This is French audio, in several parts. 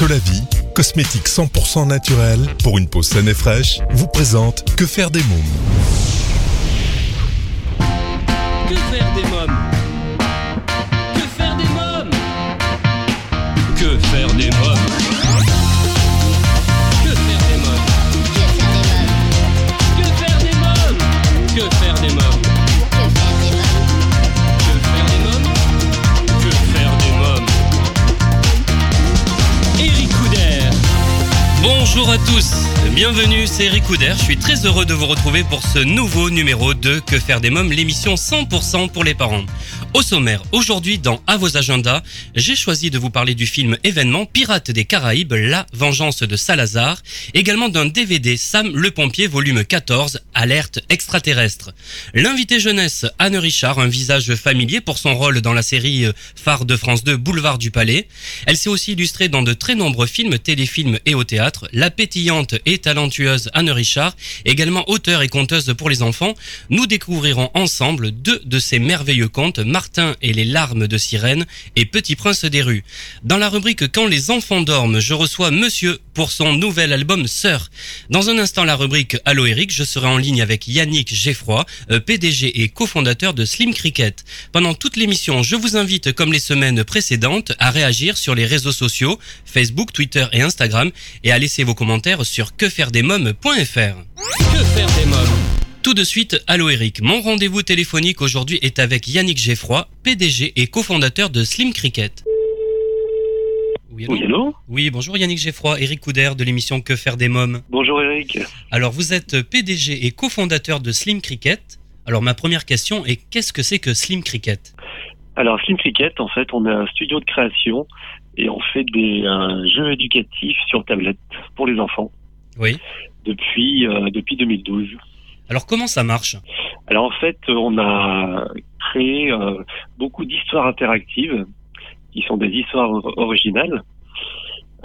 Solavi, cosmétique 100% naturel pour une peau saine et fraîche, vous présente Que faire des mômes Bonjour à tous, bienvenue, c'est Eric Couder. Je suis très heureux de vous retrouver pour ce nouveau numéro de Que faire des mômes, l'émission 100% pour les parents. Au sommaire, aujourd'hui dans À vos agendas, j'ai choisi de vous parler du film événement Pirates des Caraïbes, La Vengeance de Salazar, également d'un DVD Sam le Pompier volume 14, Alerte extraterrestre. L'invité jeunesse Anne Richard, un visage familier pour son rôle dans la série euh, phare de France 2 Boulevard du Palais. Elle s'est aussi illustrée dans de très nombreux films, téléfilms et au théâtre. La pétillante et talentueuse Anne Richard, également auteure et conteuse pour les enfants, nous découvrirons ensemble deux de ses merveilleux contes, Martin et les larmes de sirène et Petit prince des rues. Dans la rubrique Quand les enfants dorment, je reçois Monsieur pour son nouvel album Sœur. Dans un instant, la rubrique Allo Eric, je serai en ligne avec Yannick Geffroy, euh, PDG et cofondateur de Slim Cricket. Pendant toute l'émission, je vous invite, comme les semaines précédentes, à réagir sur les réseaux sociaux, Facebook, Twitter et Instagram, et à laisser vos commentaires sur quefairedesmoms.fr. Que faire des mômes? Tout de suite, Allo Eric. Mon rendez-vous téléphonique aujourd'hui est avec Yannick Geffroy, PDG et cofondateur de Slim Cricket. Oui, allô Oui, allô Oui, bonjour Yannick Geffroy, Eric Couder de l'émission Que faire des mômes. Bonjour Eric. Alors vous êtes PDG et cofondateur de Slim Cricket. Alors ma première question est qu'est-ce que c'est que Slim Cricket? Alors Slim Cricket, en fait, on est un studio de création et on fait des euh, jeux éducatifs sur tablette pour les enfants Oui. depuis euh, depuis 2012. Alors comment ça marche? Alors en fait, on a créé euh, beaucoup d'histoires interactives qui sont des histoires or- originales,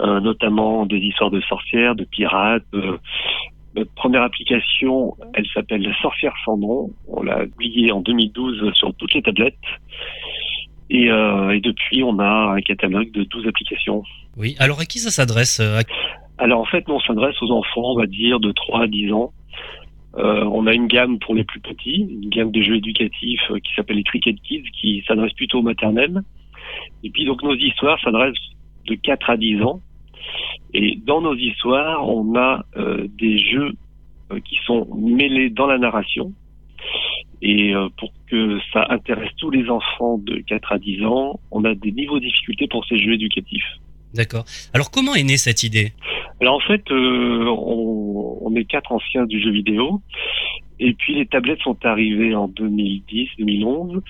euh, notamment des histoires de sorcières, de pirates. euh. notre première application, elle s'appelle sorcière sans nom. On l'a publiée en 2012 sur toutes les tablettes. Et, euh, et depuis, on a un catalogue de 12 applications. Oui. Alors à qui ça s'adresse Alors en fait, nous, on s'adresse aux enfants, on va dire, de 3 à 10 ans. Euh, on a une gamme pour les plus petits, une gamme de jeux éducatifs euh, qui s'appelle les Cricket Kids, qui s'adresse plutôt aux maternelles. Et puis donc nos histoires s'adressent de 4 à 10 ans. Et dans nos histoires, on a euh, des jeux qui sont mêlés dans la narration. Et pour que ça intéresse tous les enfants de 4 à 10 ans, on a des niveaux de difficulté pour ces jeux éducatifs. D'accord. Alors comment est née cette idée? Alors en fait, euh, on, on est quatre anciens du jeu vidéo. Et puis les tablettes sont arrivées en 2010, 2011.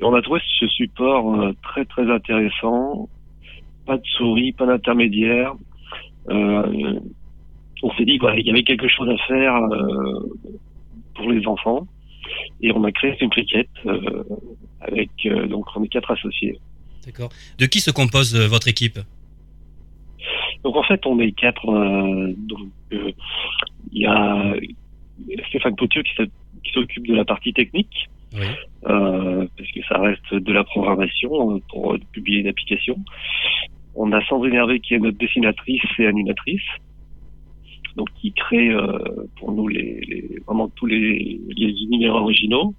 Et on a trouvé ce support euh, très très intéressant. Pas de souris, pas d'intermédiaire. Euh, on s'est dit qu'il y avait quelque chose à faire pour les enfants. Et on a créé euh, avec donc on est quatre associés. D'accord. De qui se compose votre équipe? Donc en fait, on est quatre. euh, donc euh, il y a Stéphane Potieux qui s'oc- qui s'occupe de la partie technique, Oui. euh, parce que ça reste de la programmation pour publier une application. On a Sandrine Hervé qui est notre dessinatrice et animatrice, donc qui crée euh, pour nous les, les- vraiment tous les, les univers originaux.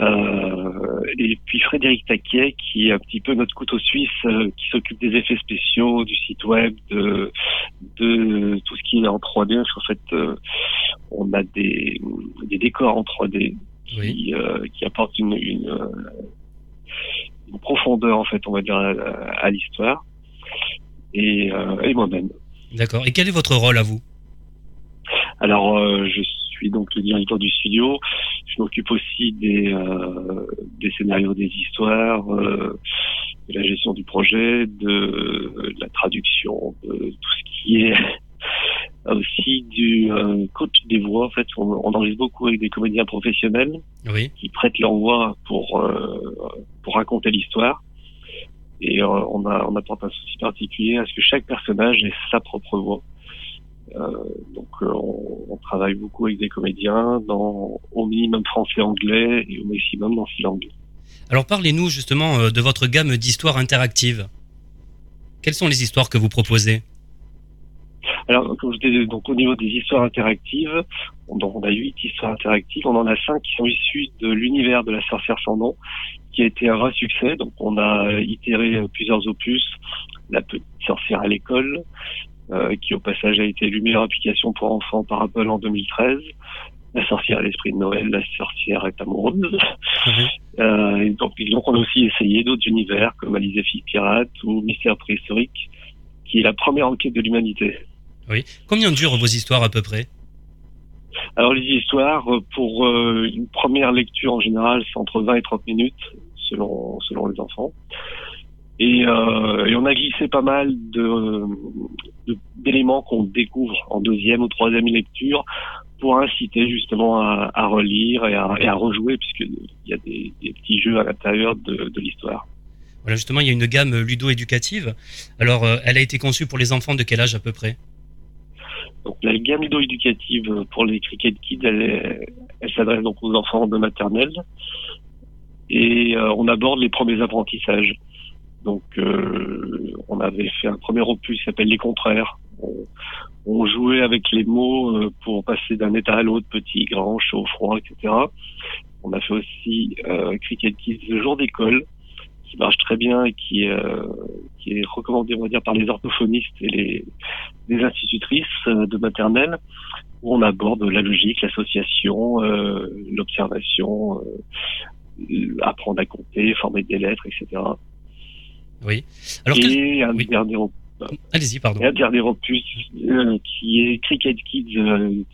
Euh, et puis Frédéric Taquet qui est un petit peu notre couteau suisse euh, qui s'occupe des effets spéciaux, du site web, de, de tout ce qui est en 3D. Parce qu'en fait, euh, on a des, des décors en 3D Oui. qui, qui apportent une, une, une profondeur, en fait, on va dire, à, à l'histoire. Et, et moi-même. D'accord. Et quel est votre rôle à vous? Alors, je suis donc le directeur du studio. Je m'occupe aussi des, euh, des scénarios des histoires, euh, de la gestion du projet, de, la traduction, de tout ce qui est aussi du euh, coach des voix. En fait, on, on enregistre beaucoup avec des comédiens professionnels Oui. qui prêtent leur voix pour euh, pour raconter l'histoire. Et on a on apporte un souci particulier à ce que chaque personnage ait sa propre voix. Euh, donc euh, on, on travaille beaucoup avec des comédiens dans au minimum français-anglais et au maximum dans six langues. Alors parlez-nous justement euh, de votre gamme d'histoires interactives. Quelles sont les histoires que vous proposez? Alors, comme je disais, donc au niveau des histoires interactives, on, on a huit histoires interactives. On en a cinq qui sont issues de l'univers de la sorcière sans nom, qui a été un vrai succès. Donc, on a itéré plusieurs opus. La petite sorcière à l'école, qui au passage a été élue meilleure application pour enfants par Apple en 2013. La sorcière à l'esprit de Noël, la sorcière est amoureuse. Mhm. Euh, et donc, donc, on a aussi essayé d'autres univers comme Alice et Fille Pirate ou Mystère préhistorique, qui est la première enquête de l'humanité. Oui. Combien durent vos histoires à peu près? Alors les histoires, euh, pour euh, une première lecture en général, c'est entre 20 et 30 minutes selon selon les enfants. Et, euh, et on a glissé pas mal de d'éléments qu'on découvre en deuxième ou troisième lecture pour inciter justement à, à relire et à, et à rejouer puisqu'il y a des, des, petits jeux à l'intérieur de, de l'histoire. Voilà, justement, il y a une gamme ludo-éducative. Alors, euh, elle a été conçue pour les enfants de quel âge à peu près? Donc la gamme ludo-éducative pour les Cricket Kids, elle, elle s'adresse donc aux enfants de maternelle et euh, on aborde les premiers apprentissages. Donc euh, on avait fait un premier opus qui s'appelle Les Contraires. On, jouait avec les mots euh, pour passer d'un état à l'autre, petit, grand, chaud, froid, etc. On a fait aussi euh, Cricket Kids le jour d'école qui marche très bien et qui, euh, qui est recommandé, on va dire, par les orthophonistes et les, les institutrices euh, de maternelle, où on aborde la logique, l'association, l'observation, apprendre à compter, former des lettres, etc. Oui. Alors, et un dernier Allez-y, pardon. un dernier opus euh, qui est Cricket Kids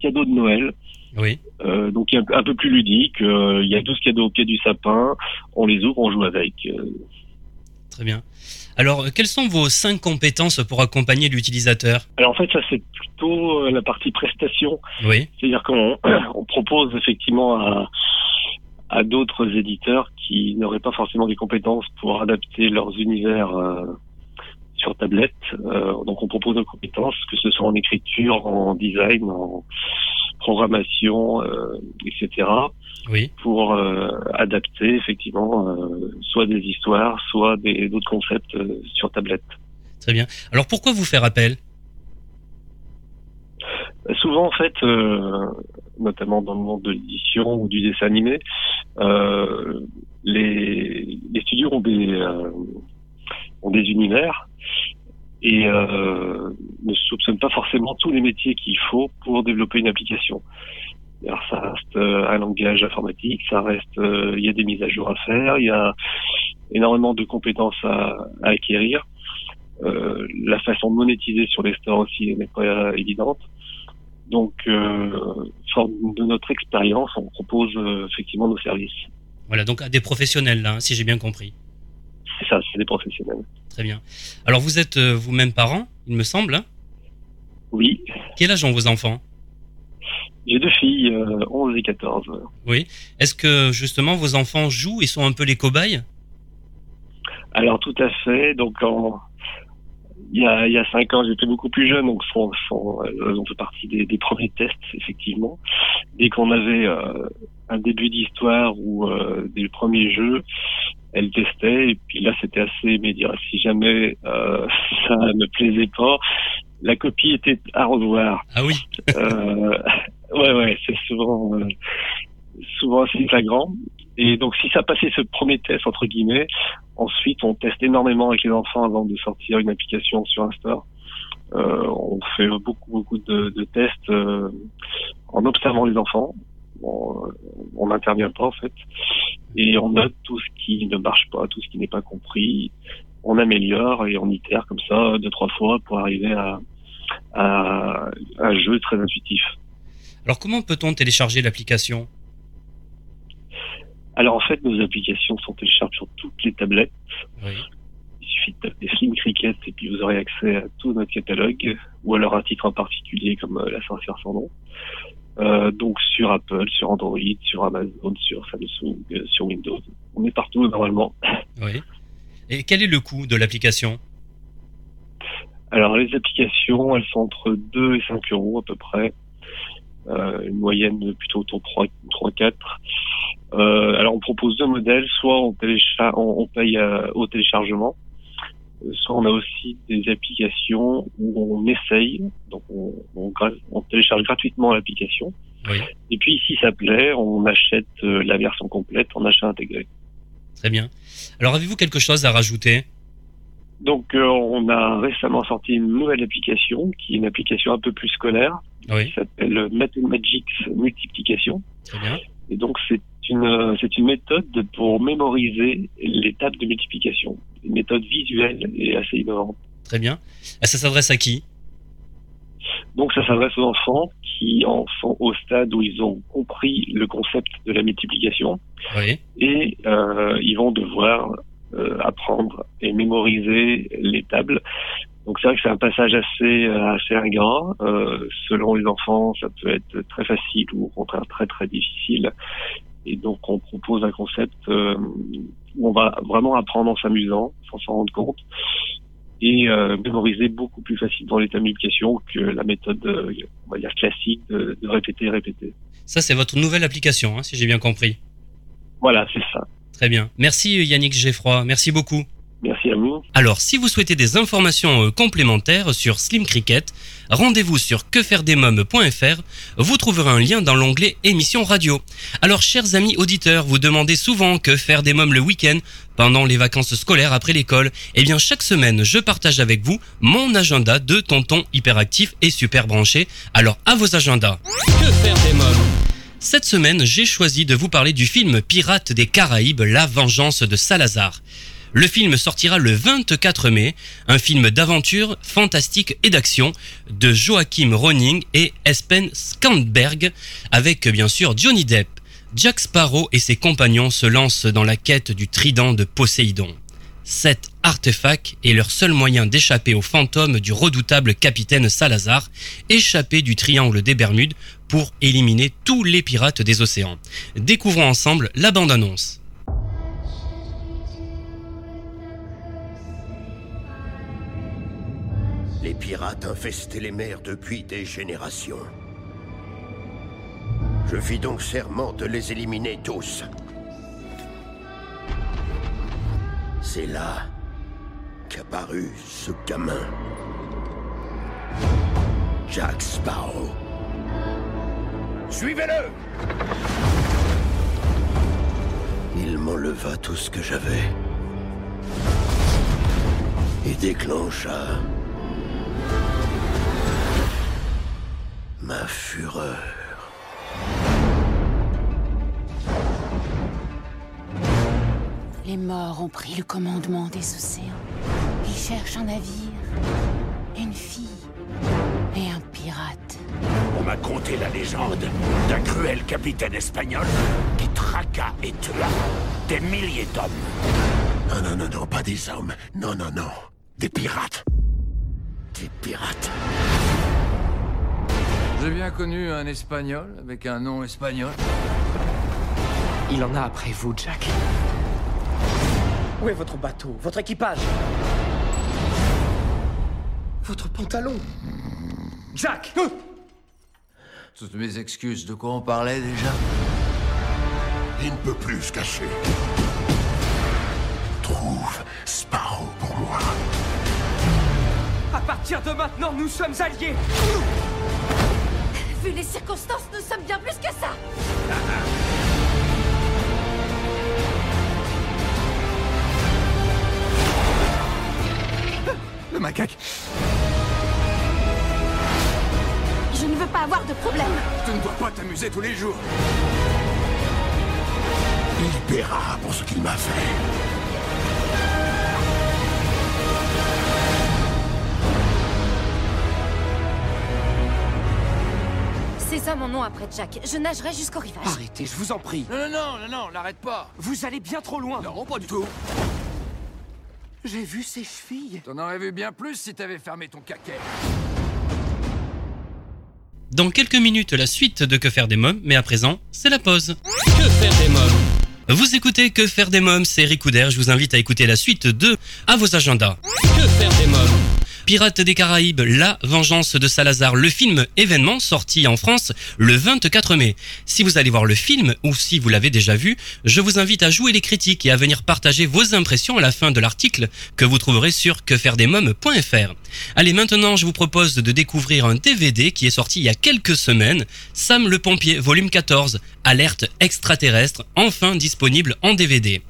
cadeau de Noël, oui. Euh, donc un, peu plus ludique. Euh, il y a 12 cadeaux au pied du sapin. On les ouvre, on joue avec. Euh. Très bien. Alors, quelles sont vos cinq compétences pour accompagner l'utilisateur? Alors en fait, ça c'est plutôt la partie prestation. Oui. C'est-à-dire qu'on on propose effectivement à, à d'autres éditeurs qui n'auraient pas forcément des compétences pour adapter leurs univers sur tablette. donc on propose nos compétences, que ce soit en écriture, en design, en, programmation, euh, etc. Oui. Pour euh, adapter effectivement euh, soit des histoires, soit des d'autres concepts sur tablette. Très bien. Alors pourquoi vous faire appel? Souvent en fait, notamment dans le monde de l'édition ou du dessin animé, les, les studios ont des des univers et euh, ne soupçonne pas forcément tous les métiers qu'il faut pour développer une application. Alors ça reste euh, un langage informatique, ça reste, euh, il y a des mises à jour à faire, il y a énormément de compétences à, acquérir. Euh, la façon de monétiser sur les stores aussi n'est pas évidente. Donc, euh, fort de notre expérience, on propose effectivement nos services. Voilà, donc à des professionnels là, hein, si j'ai bien compris. C'est ça, c'est des professionnels. Très bien. Alors vous êtes euh, vous-même parent, il me semble hein? Oui. Quel âge ont vos enfants? J'ai deux filles, euh, 11 et 14. Oui. Est-ce que justement vos enfants jouent et sont un peu les cobayes? Alors tout à fait. Donc en... il, y a, il y a cinq ans, j'étais beaucoup plus jeune, donc sont, sont, elles ont fait partie des, des premiers tests, effectivement. Dès qu'on avait euh, un début d'histoire ou euh, des premiers jeux, elle testait et puis là c'était assez immédiat. Si jamais euh, ça ne plaisait pas, la copie était à revoir. Ah oui. euh, ouais ouais, c'est souvent euh, souvent assez flagrant. Et donc si ça passait ce premier test entre guillemets, ensuite on teste énormément avec les enfants avant de sortir une application sur store. Euh, on fait beaucoup beaucoup de, de tests euh, en observant les enfants. on n'intervient pas en fait et on note tout ce qui ne marche pas, tout ce qui n'est pas compris. On améliore et on itère comme ça deux trois fois pour arriver à, à un jeu très intuitif. Alors comment peut-on télécharger l'application? Alors en fait, nos applications sont téléchargeables sur toutes les tablettes. Oui. Il suffit de taper Slim Cricket et puis vous aurez accès à tout notre catalogue, ou alors un titre en particulier comme euh, La sorcière sans nom. Euh, donc sur Apple, sur Android, sur Amazon, sur Samsung, euh, sur Windows. On est partout normalement. Oui. Et quel est le coût de l'application? Alors les applications, elles sont entre 2 et 5 euros à peu près. Euh, une moyenne plutôt autour de 3-4. Euh, alors on propose deux modèles, soit on, télécharge, on, on paye euh, au téléchargement, soit on a aussi des applications où on essaye, donc on, on, on télécharge gratuitement l'application. Oui. Et puis si ça plaît, on achète la version complète en achat intégré. Très bien. Alors avez-vous quelque chose à rajouter? Donc euh, on a récemment sorti une nouvelle application qui est une application un peu plus scolaire Oui, qui s'appelle Mathematics Multiplication. bien. Et donc c'est une c'est une méthode pour mémoriser les tables de multiplication. Une méthode visuelle et assez innovante. Très bien. Ah, ça s'adresse à qui? Donc ça s'adresse aux enfants qui en sont au stade où ils ont compris le concept de la multiplication Oui, et euh, ils vont devoir euh, apprendre et mémoriser les tables. Donc c'est vrai que c'est un passage assez euh, assez ingrat. Euh, selon les enfants, ça peut être très facile ou au contraire très très difficile. Et donc on propose un concept euh, où on va vraiment apprendre en s'amusant, sans s'en rendre compte, et euh, mémoriser beaucoup plus facilement les multiplication que la méthode, on va dire classique de, de répéter, répéter. ça c'est votre nouvelle application, hein, si j'ai bien compris. Voilà, c'est ça. Très bien. Merci Yannick Geffroy, merci beaucoup. Merci à vous. Alors, si vous souhaitez des informations euh, complémentaires sur Slim Cricket, rendez-vous sur quefairedesmoms.fr. Vous trouverez un lien dans l'onglet émissions radio. Alors, chers amis auditeurs, vous demandez souvent que faire des mômes le week-end, pendant les vacances scolaires après l'école. Eh bien, chaque semaine, je partage avec vous mon agenda de tonton hyperactif et super branché. Alors, à vos agendas. Que faire des mômes cette semaine, j'ai choisi de vous parler du film Pirates des Caraïbes, La Vengeance de Salazar. Le film sortira le 24 mai, un film d'aventure, fantastique et d'action de Joachim Ronning et Espen Skandberg, avec bien sûr Johnny Depp. Jack Sparrow et ses compagnons se lancent dans la quête du trident de Poséidon. Cet artefact est leur seul moyen d'échapper aux fantômes du redoutable capitaine Salazar, échapper du triangle des Bermudes pour éliminer tous les pirates des océans. Découvrons ensemble la bande-annonce. Les pirates infestaient les mers depuis des générations. Je fis donc serment de les éliminer tous. C'est là qu'apparut ce gamin. Jack Sparrow. Suivez-le Il m'enleva tout ce que j'avais. Et déclencha ma fureur. Les morts ont pris le commandement des océans. Ils cherchent un navire, une fille et un pirate. On m'a conté la légende d'un cruel capitaine espagnol qui traqua et tua des milliers d'hommes. Non, non, non, non, pas des hommes. Non, non, non. Des pirates. Des pirates. J'ai bien connu un espagnol avec un nom espagnol. Il en a après vous, Jack. Où est votre bateau Votre équipage? Votre pantalon? Jack Toutes mes excuses, de quoi on parlait déjà? Il ne peut plus se cacher. Trouve Sparrow pour moi. À partir de maintenant, nous sommes alliés Vu les circonstances, nous sommes bien plus que ça Le macaque Je ne veux pas avoir de problème. Tu ne dois pas t'amuser tous les jours Il paiera pour ce qu'il m'a fait. Ces hommes en ont après Jack. Je nagerai jusqu'au rivage. Arrêtez, je vous en prie. Non, non, non, non, non, l'arrête pas Vous allez bien trop loin. Non, pas du tout J'ai vu ses chevilles. T'en aurais vu bien plus si t'avais fermé ton caquet. Dans quelques minutes, la suite de Que faire des mômes, mais à présent, c'est la pause. Que faire des mômes? Vous écoutez Que faire des mômes, c'est Ricoudère. Je vous invite à écouter la suite de À vos agendas. Que faire des mômes? Pirates des Caraïbes, La Vengeance de Salazar, le film événement sorti en France le 24 mai. Si vous allez voir le film ou si vous l'avez déjà vu, je vous invite à jouer les critiques et à venir partager vos impressions à la fin de l'article que vous trouverez sur quefairedesmoms.fr. Allez, maintenant, je vous propose de découvrir un DVD qui est sorti il y a quelques semaines, Sam le pompier, volume 14, alerte extraterrestre, enfin disponible en DVD.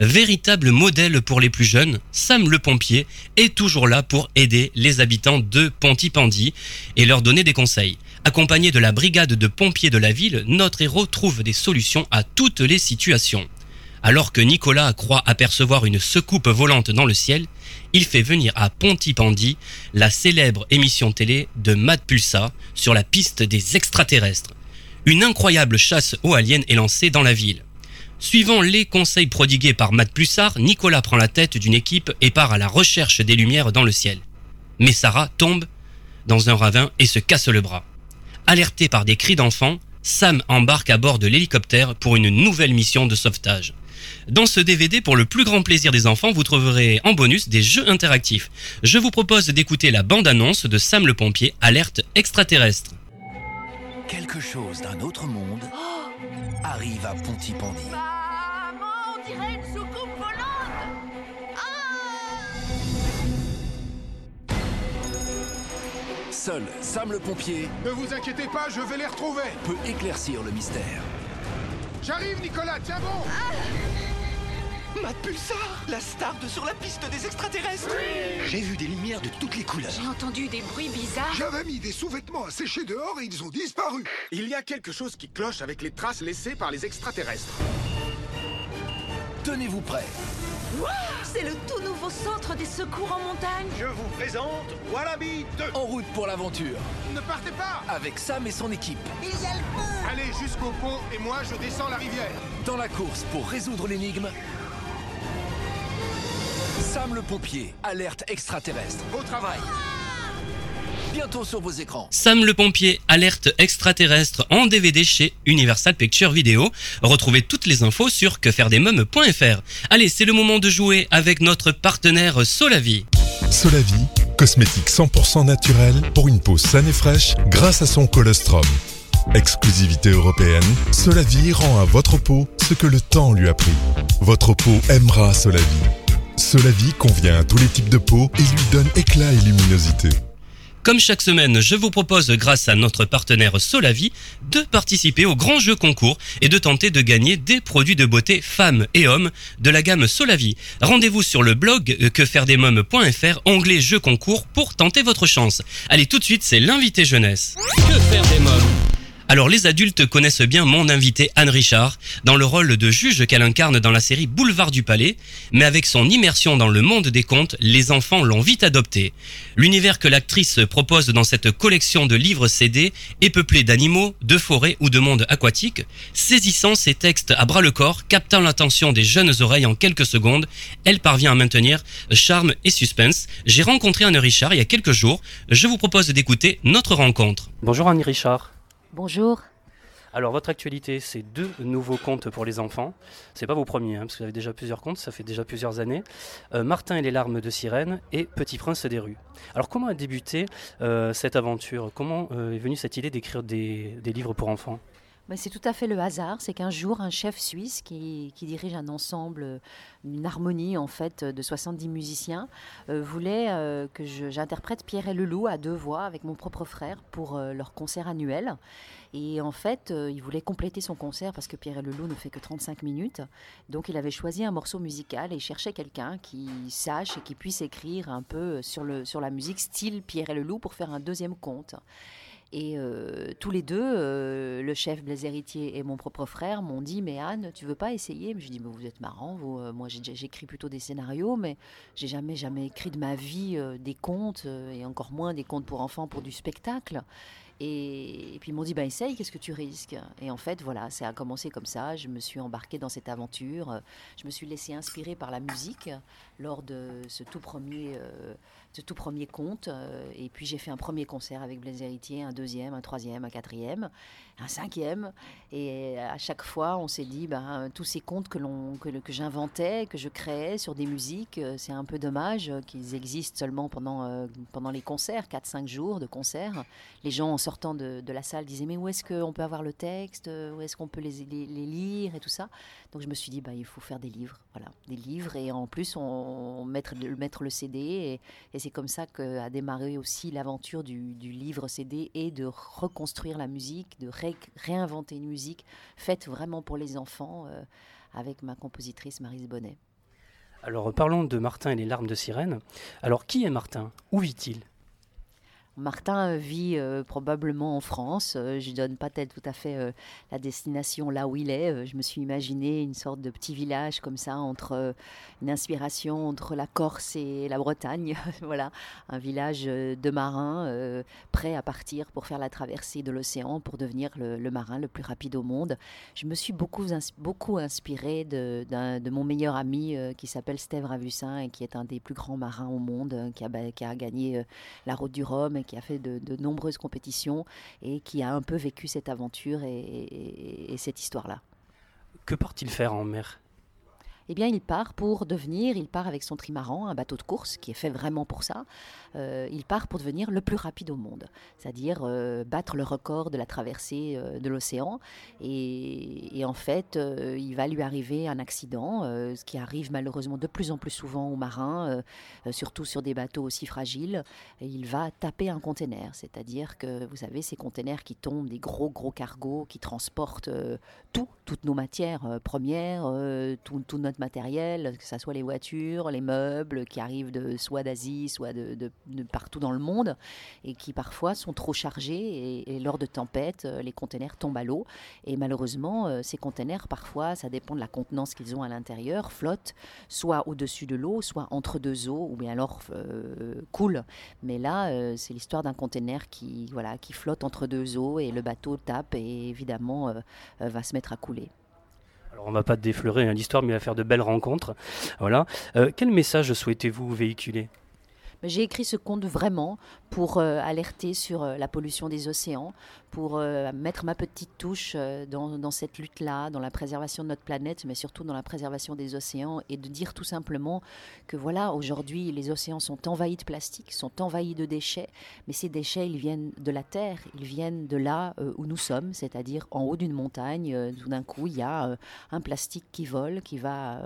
Véritable modèle pour les plus jeunes, Sam le pompier est toujours là pour aider les habitants de Pontypandy et leur donner des conseils. Accompagné de la brigade de pompiers de la ville, notre héros trouve des solutions à toutes les situations. Alors que Nicolas croit apercevoir une secoupe volante dans le ciel, il fait venir à Pontypandy la célèbre émission télé de Matt Pulsar sur la piste des extraterrestres. Une incroyable chasse aux aliens est lancée dans la ville. Suivant les conseils prodigués par Matt Plussard, Nicolas prend la tête d'une équipe et part à la recherche des lumières dans le ciel. Mais Sarah tombe dans un ravin et se casse le bras. Alerté par des cris d'enfants, Sam embarque à bord de l'hélicoptère pour une nouvelle mission de sauvetage. Dans ce DVD, pour le plus grand plaisir des enfants, vous trouverez en bonus des jeux interactifs. Je vous propose d'écouter la bande-annonce de Sam le pompier, alerte extraterrestre. Quelque chose d'un autre monde arrive à Pontypandy. Maman, on dirait une soucoupe volante Seul Sam le pompier Ne vous inquiétez pas, je vais les retrouver peut éclaircir le mystère. J'arrive, Nicolas, tiens bon Matt Pulsar, la star de Sur la piste des extraterrestres J'ai vu des lumières de toutes les couleurs. J'ai entendu des bruits bizarres. J'avais mis des sous-vêtements à sécher dehors et ils ont disparu. Il y a quelque chose qui cloche avec les traces laissées par les extraterrestres. Tenez-vous prêts. C'est le tout nouveau centre des secours en montagne. Je vous présente Wallaby 2. En route pour l'aventure. Ne partez pas Avec Sam et son équipe. Il y a le feu Allez jusqu'au pont et moi je descends la rivière. Dans la course pour résoudre l'énigme. Sam le pompier, alerte extraterrestre. Au travail Bientôt sur vos écrans. Sam le pompier, alerte extraterrestre en DVD chez Universal Pictures Video. Retrouvez toutes les infos sur quefairedesmoms.fr. Allez, c'est le moment de jouer avec notre partenaire Solavi. Solavi, cosmétique 100% naturel pour une peau saine et fraîche grâce à son colostrum. Exclusivité européenne, Solavi rend à votre peau ce que le temps lui a pris. Votre peau aimera Solavi. Solavi convient à tous les types de peau et lui donne éclat et luminosité. Comme chaque semaine, je vous propose, grâce à notre partenaire Solavi, de participer au grand jeu concours et de tenter de gagner des produits de beauté femmes et hommes de la gamme Solavi. Rendez-vous sur le blog quefairedesmoms.fr, onglet jeu concours pour tenter votre chance. Allez, tout de suite, c'est l'invité jeunesse. Que faire des mômes? Alors les adultes connaissent bien mon invité Anne Richard dans le rôle de juge qu'elle incarne dans la série Boulevard du Palais, mais avec son immersion dans le monde des contes, les enfants l'ont vite adopté. L'univers que l'actrice propose dans cette collection de livres CD est peuplé d'animaux, de forêts ou de mondes aquatiques, saisissant ses textes à bras le corps, captant l'attention des jeunes oreilles en quelques secondes, elle parvient à maintenir charme et suspense. J'ai rencontré Anne Richard il y a quelques jours, je vous propose d'écouter notre rencontre. Bonjour Anne Richard. Bonjour. Alors votre actualité, c'est deux nouveaux contes pour les enfants. C'est pas vos premiers, hein, parce que vous avez déjà plusieurs contes, ça fait déjà plusieurs années. Euh, Martin et les larmes de sirène et Petit prince des rues. Alors comment a débuté euh, cette aventure? Comment euh, est venue cette idée d'écrire des, livres pour enfants? C'est tout à fait le hasard. C'est qu'un jour, un chef suisse qui, dirige un ensemble, une harmonie en fait de 70 musiciens, euh, voulait euh, que j'interprète Pierre et le loup à deux voix avec mon propre frère pour euh, leur concert annuel. Et en fait, il voulait compléter son concert parce que Pierre et le loup ne fait que 35 minutes. Donc il avait choisi un morceau musical et cherchait quelqu'un qui sache et qui puisse écrire un peu sur, sur la musique style Pierre et le loup pour faire un deuxième conte. Et euh, tous les deux, euh, le chef Blaise Héritier et mon propre frère, m'ont dit Mais Anne, tu veux pas essayer? Je dis Mais vous êtes marrant. Euh, moi, j'écris plutôt des scénarios, mais j'ai jamais, jamais écrit de ma vie des contes, et encore moins des contes pour enfants, pour du spectacle. Et, puis ils m'ont dit, bah, essaye, qu'est-ce que tu risques? Et en fait, voilà, ça a commencé comme ça. Je me suis embarquée dans cette aventure. Je me suis laissée inspirer par la musique lors de ce tout premier, euh, ce tout premier conte. Euh, et puis j'ai fait un premier concert avec Blaise Héritier, un deuxième, un troisième, un quatrième, un cinquième. Et à chaque fois, on s'est dit, ben, tous ces contes que, que, que j'inventais, que je créais sur des musiques, euh, c'est un peu dommage qu'ils existent seulement pendant, pendant les concerts, 4-5 jours de concerts. Les gens, en sortant de, de la salle, disaient, mais où est-ce qu'on peut avoir le texte Où est-ce qu'on peut les, les, lire et tout ça Donc je me suis dit, ben, il faut faire des livres. Voilà, des livres. Et en plus, on, mettre, mettre le CD. Et, c'est comme ça qu'a démarré aussi l'aventure du, livre CD et de reconstruire la musique, de réinventer une musique faite vraiment pour les enfants euh, avec ma compositrice Marise Bonnet. Alors parlons de Martin et les larmes de sirène. Alors qui est Martin? Où vit-il? Martin vit euh, probablement en France. Euh, je ne donne pas peut-être tout à fait euh, la destination là où il est. je me suis imaginé une sorte de petit village comme ça, entre une inspiration entre la Corse et la Bretagne. voilà, un village de marins prêts à partir pour faire la traversée de l'océan pour devenir le, marin le plus rapide au monde. Je me suis beaucoup, beaucoup inspirée de, mon meilleur ami qui s'appelle Steve Ravussin et qui est un des plus grands marins au monde, qui a gagné la route du Rhum qui a fait de, nombreuses compétitions et qui a un peu vécu cette aventure et, cette histoire-là. Que part-il faire en mer? Eh bien, il part pour devenir, il part avec son trimaran, un bateau de course qui est fait vraiment pour ça. Euh, il part pour devenir le plus rapide au monde, c'est-à-dire euh, battre le record de la traversée euh, de l'océan. Et, en fait, il va lui arriver un accident, ce qui arrive malheureusement de plus en plus souvent aux marins, surtout sur des bateaux aussi fragiles. il va taper un conteneur, c'est-à-dire que vous savez, ces conteneurs qui tombent, des gros gros cargos qui transportent tout, toutes nos matières premières, tout, notre matériel, que ce soit les voitures, les meubles qui arrivent de, soit d'Asie, soit de, partout dans le monde, et qui parfois sont trop chargés, et, lors de tempêtes, euh, les containers tombent à l'eau. Et malheureusement, euh, ces containers, parfois, ça dépend de la contenance qu'ils ont à l'intérieur, flottent soit au-dessus de l'eau, soit entre deux eaux, ou bien alors euh, coulent. Mais là, c'est l'histoire d'un container qui, voilà, qui flotte entre deux eaux, et le bateau tape, et évidemment va se mettre à couler. Alors on va pas défleurer hein, l'histoire, mais va faire de belles rencontres. Voilà. Quel message souhaitez-vous véhiculer? J'ai écrit ce conte vraiment pour euh, alerter sur euh, la pollution des océans, pour euh, mettre ma petite touche dans, cette lutte-là, dans la préservation de notre planète, mais surtout dans la préservation des océans, et de dire tout simplement que voilà, aujourd'hui, les océans sont envahis de plastique, sont envahis de déchets, mais ces déchets, ils viennent de la Terre, ils viennent de là où nous sommes, c'est-à-dire en haut d'une montagne. tout d'un coup, il y a un plastique qui vole, qui va,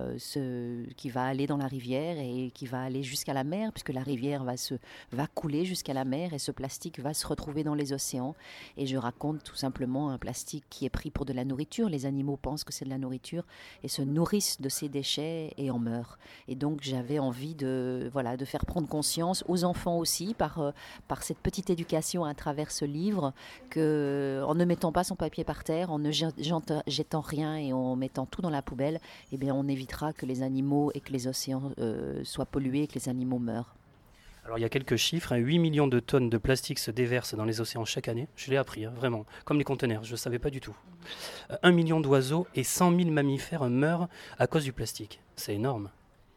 qui va aller dans la rivière et qui va aller jusqu'à la mer, puisque la rivière va, couler jusqu'à la mer et ce plastique va se retrouver dans les océans. Et je raconte tout simplement un plastique qui est pris pour de la nourriture. Les animaux pensent que c'est de la nourriture et se nourrissent de ces déchets et en meurent. Et donc j'avais envie de, voilà, de faire prendre conscience aux enfants aussi par, euh, par cette petite éducation à travers ce livre que en ne mettant pas son papier par terre, en ne jetant rien et en mettant tout dans la poubelle, eh bien on évitera que les animaux et que les océans euh, soient pollués et que les animaux meurent. Alors il y a quelques chiffres, 8 hein. millions de tonnes de plastique se déversent dans les océans chaque année. Je l'ai appris, hein, vraiment, comme les conteneurs, je ne savais pas du tout. 1 million d'oiseaux et 100 000 mammifères meurent à cause du plastique. C'est énorme.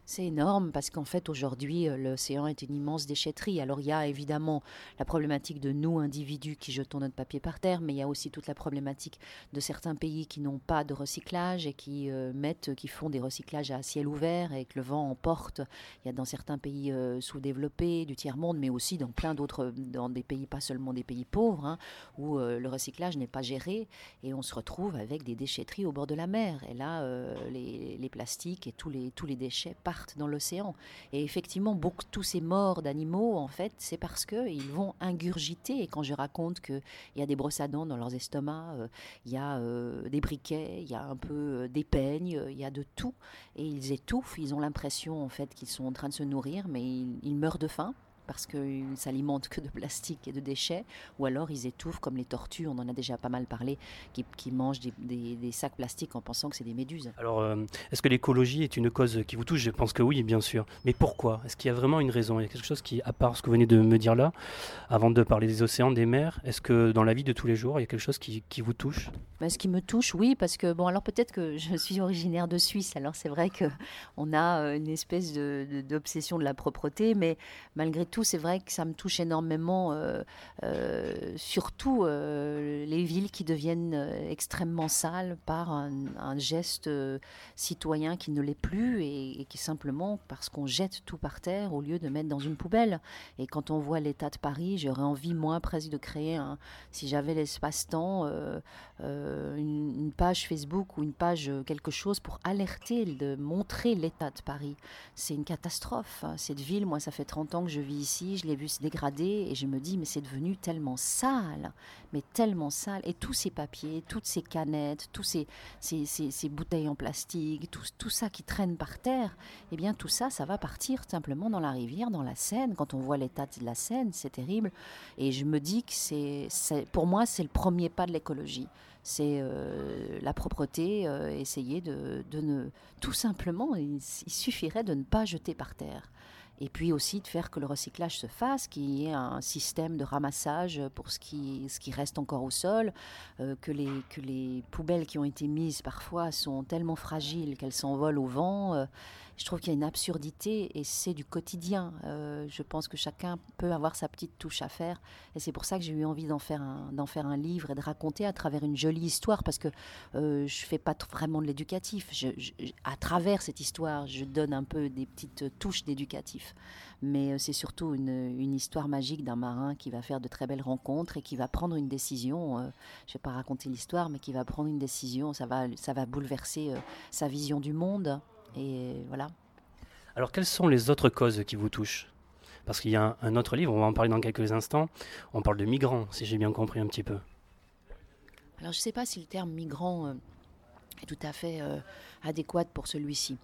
C'est énorme parce qu'en fait aujourd'hui euh, l'océan est une immense déchetterie. Alors il y a évidemment la problématique de nous individus qui jetons notre papier par terre, mais il y a aussi toute la problématique de certains pays qui n'ont pas de recyclage et qui euh, mettent, qui font des recyclages à ciel ouvert et que le vent emporte. Il y a dans certains pays euh, sous-développés du tiers monde, mais aussi dans plein d'autres, dans des pays pas seulement des pays pauvres, hein, où le recyclage n'est pas géré et on se retrouve avec des déchetteries au bord de la mer. Et là, les, plastiques et tous les tous les déchets dans l'océan. Et effectivement, beaucoup, tous ces morts d'animaux, en fait, c'est parce qu'ils vont ingurgiter. Et quand je raconte qu'il y a des brosses à dents dans leurs estomacs, euh, il y a euh, des briquets, il y a un peu euh, des peignes, il y a de tout. Et ils étouffent, ils ont l'impression, en fait, qu'ils sont en train de se nourrir, mais ils, meurent de faim parce qu'ils ne s'alimentent que de plastique et de déchets, ou alors ils étouffent comme les tortues, on en a déjà pas mal parlé, qui, mangent des, sacs plastiques en pensant que c'est des méduses. Alors, euh, est-ce que l'écologie est une cause qui vous touche? Je pense que oui, bien sûr. Mais pourquoi? Est-ce qu'il y a vraiment une raison? Il y a quelque chose qui, à part ce que vous venez de me dire là, avant de parler des océans, des mers, est-ce que dans la vie de tous les jours, il y a quelque chose qui, vous touche? Ben, Ce qui me touche, oui, parce que, bon, alors peut-être que je suis originaire de Suisse, alors c'est vrai qu'on a euh, une espèce d'obsession de, de la propreté, mais malgré tout, c'est vrai que ça me touche énormément, euh, euh, surtout euh, les villes qui deviennent extrêmement sales par un, geste citoyen qui ne l'est plus et, qui simplement parce qu'on jette tout par terre au lieu de mettre dans une poubelle. Et quand on voit l'état de Paris, j'aurais envie, moi, presque de créer, un, si j'avais l'espace-temps, une, une, page Facebook ou une page quelque chose pour alerter, de montrer l'état de Paris. C'est une catastrophe. Hein. Cette ville, moi, ça fait 30 ans que je vis ici, je l'ai vu se dégrader et je me dis, mais c'est devenu tellement sale, mais tellement sale. Et tous ces papiers, toutes ces canettes, tous ces, bouteilles en plastique, tout, ça qui traîne par terre, eh bien tout ça, ça va partir simplement dans la rivière, dans la Seine. Quand on voit l'état de la Seine, c'est terrible. Et je me dis que c'est, pour moi, c'est le premier pas de l'écologie c'est euh, la propreté, euh, essayer de, ne tout simplement, il, suffirait de ne pas jeter par terre. Et puis aussi de faire que le recyclage se fasse, qu'il y ait un système de ramassage pour ce qui, reste encore au sol, euh, que, les, poubelles qui ont été mises parfois sont tellement fragiles qu'elles s'envolent au vent je trouve qu'il y a une absurdité et c'est du quotidien. Euh, je pense que chacun peut avoir sa petite touche à faire et c'est pour ça que j'ai eu envie d'en faire, un, livre et de raconter à travers une jolie histoire parce que euh, je fais pas vraiment de l'éducatif. à travers cette histoire, je donne un peu des petites touches d'éducatif. Mais euh, c'est surtout une, une, histoire magique d'un marin qui va faire de très belles rencontres et qui va prendre une décision. Euh, je ne vais pas raconter l'histoire, mais qui va prendre une décision. Ça va, ça va bouleverser sa vision du monde et voilà. Alors, quelles sont les autres causes qui vous touchent? Parce qu'il y a un, autre livre, on va en parler dans quelques instants. On parle de migrants, si j'ai bien compris un petit peu. Alors, je ne sais pas si le terme migrant euh, est tout à fait euh, adéquat pour celui-ci.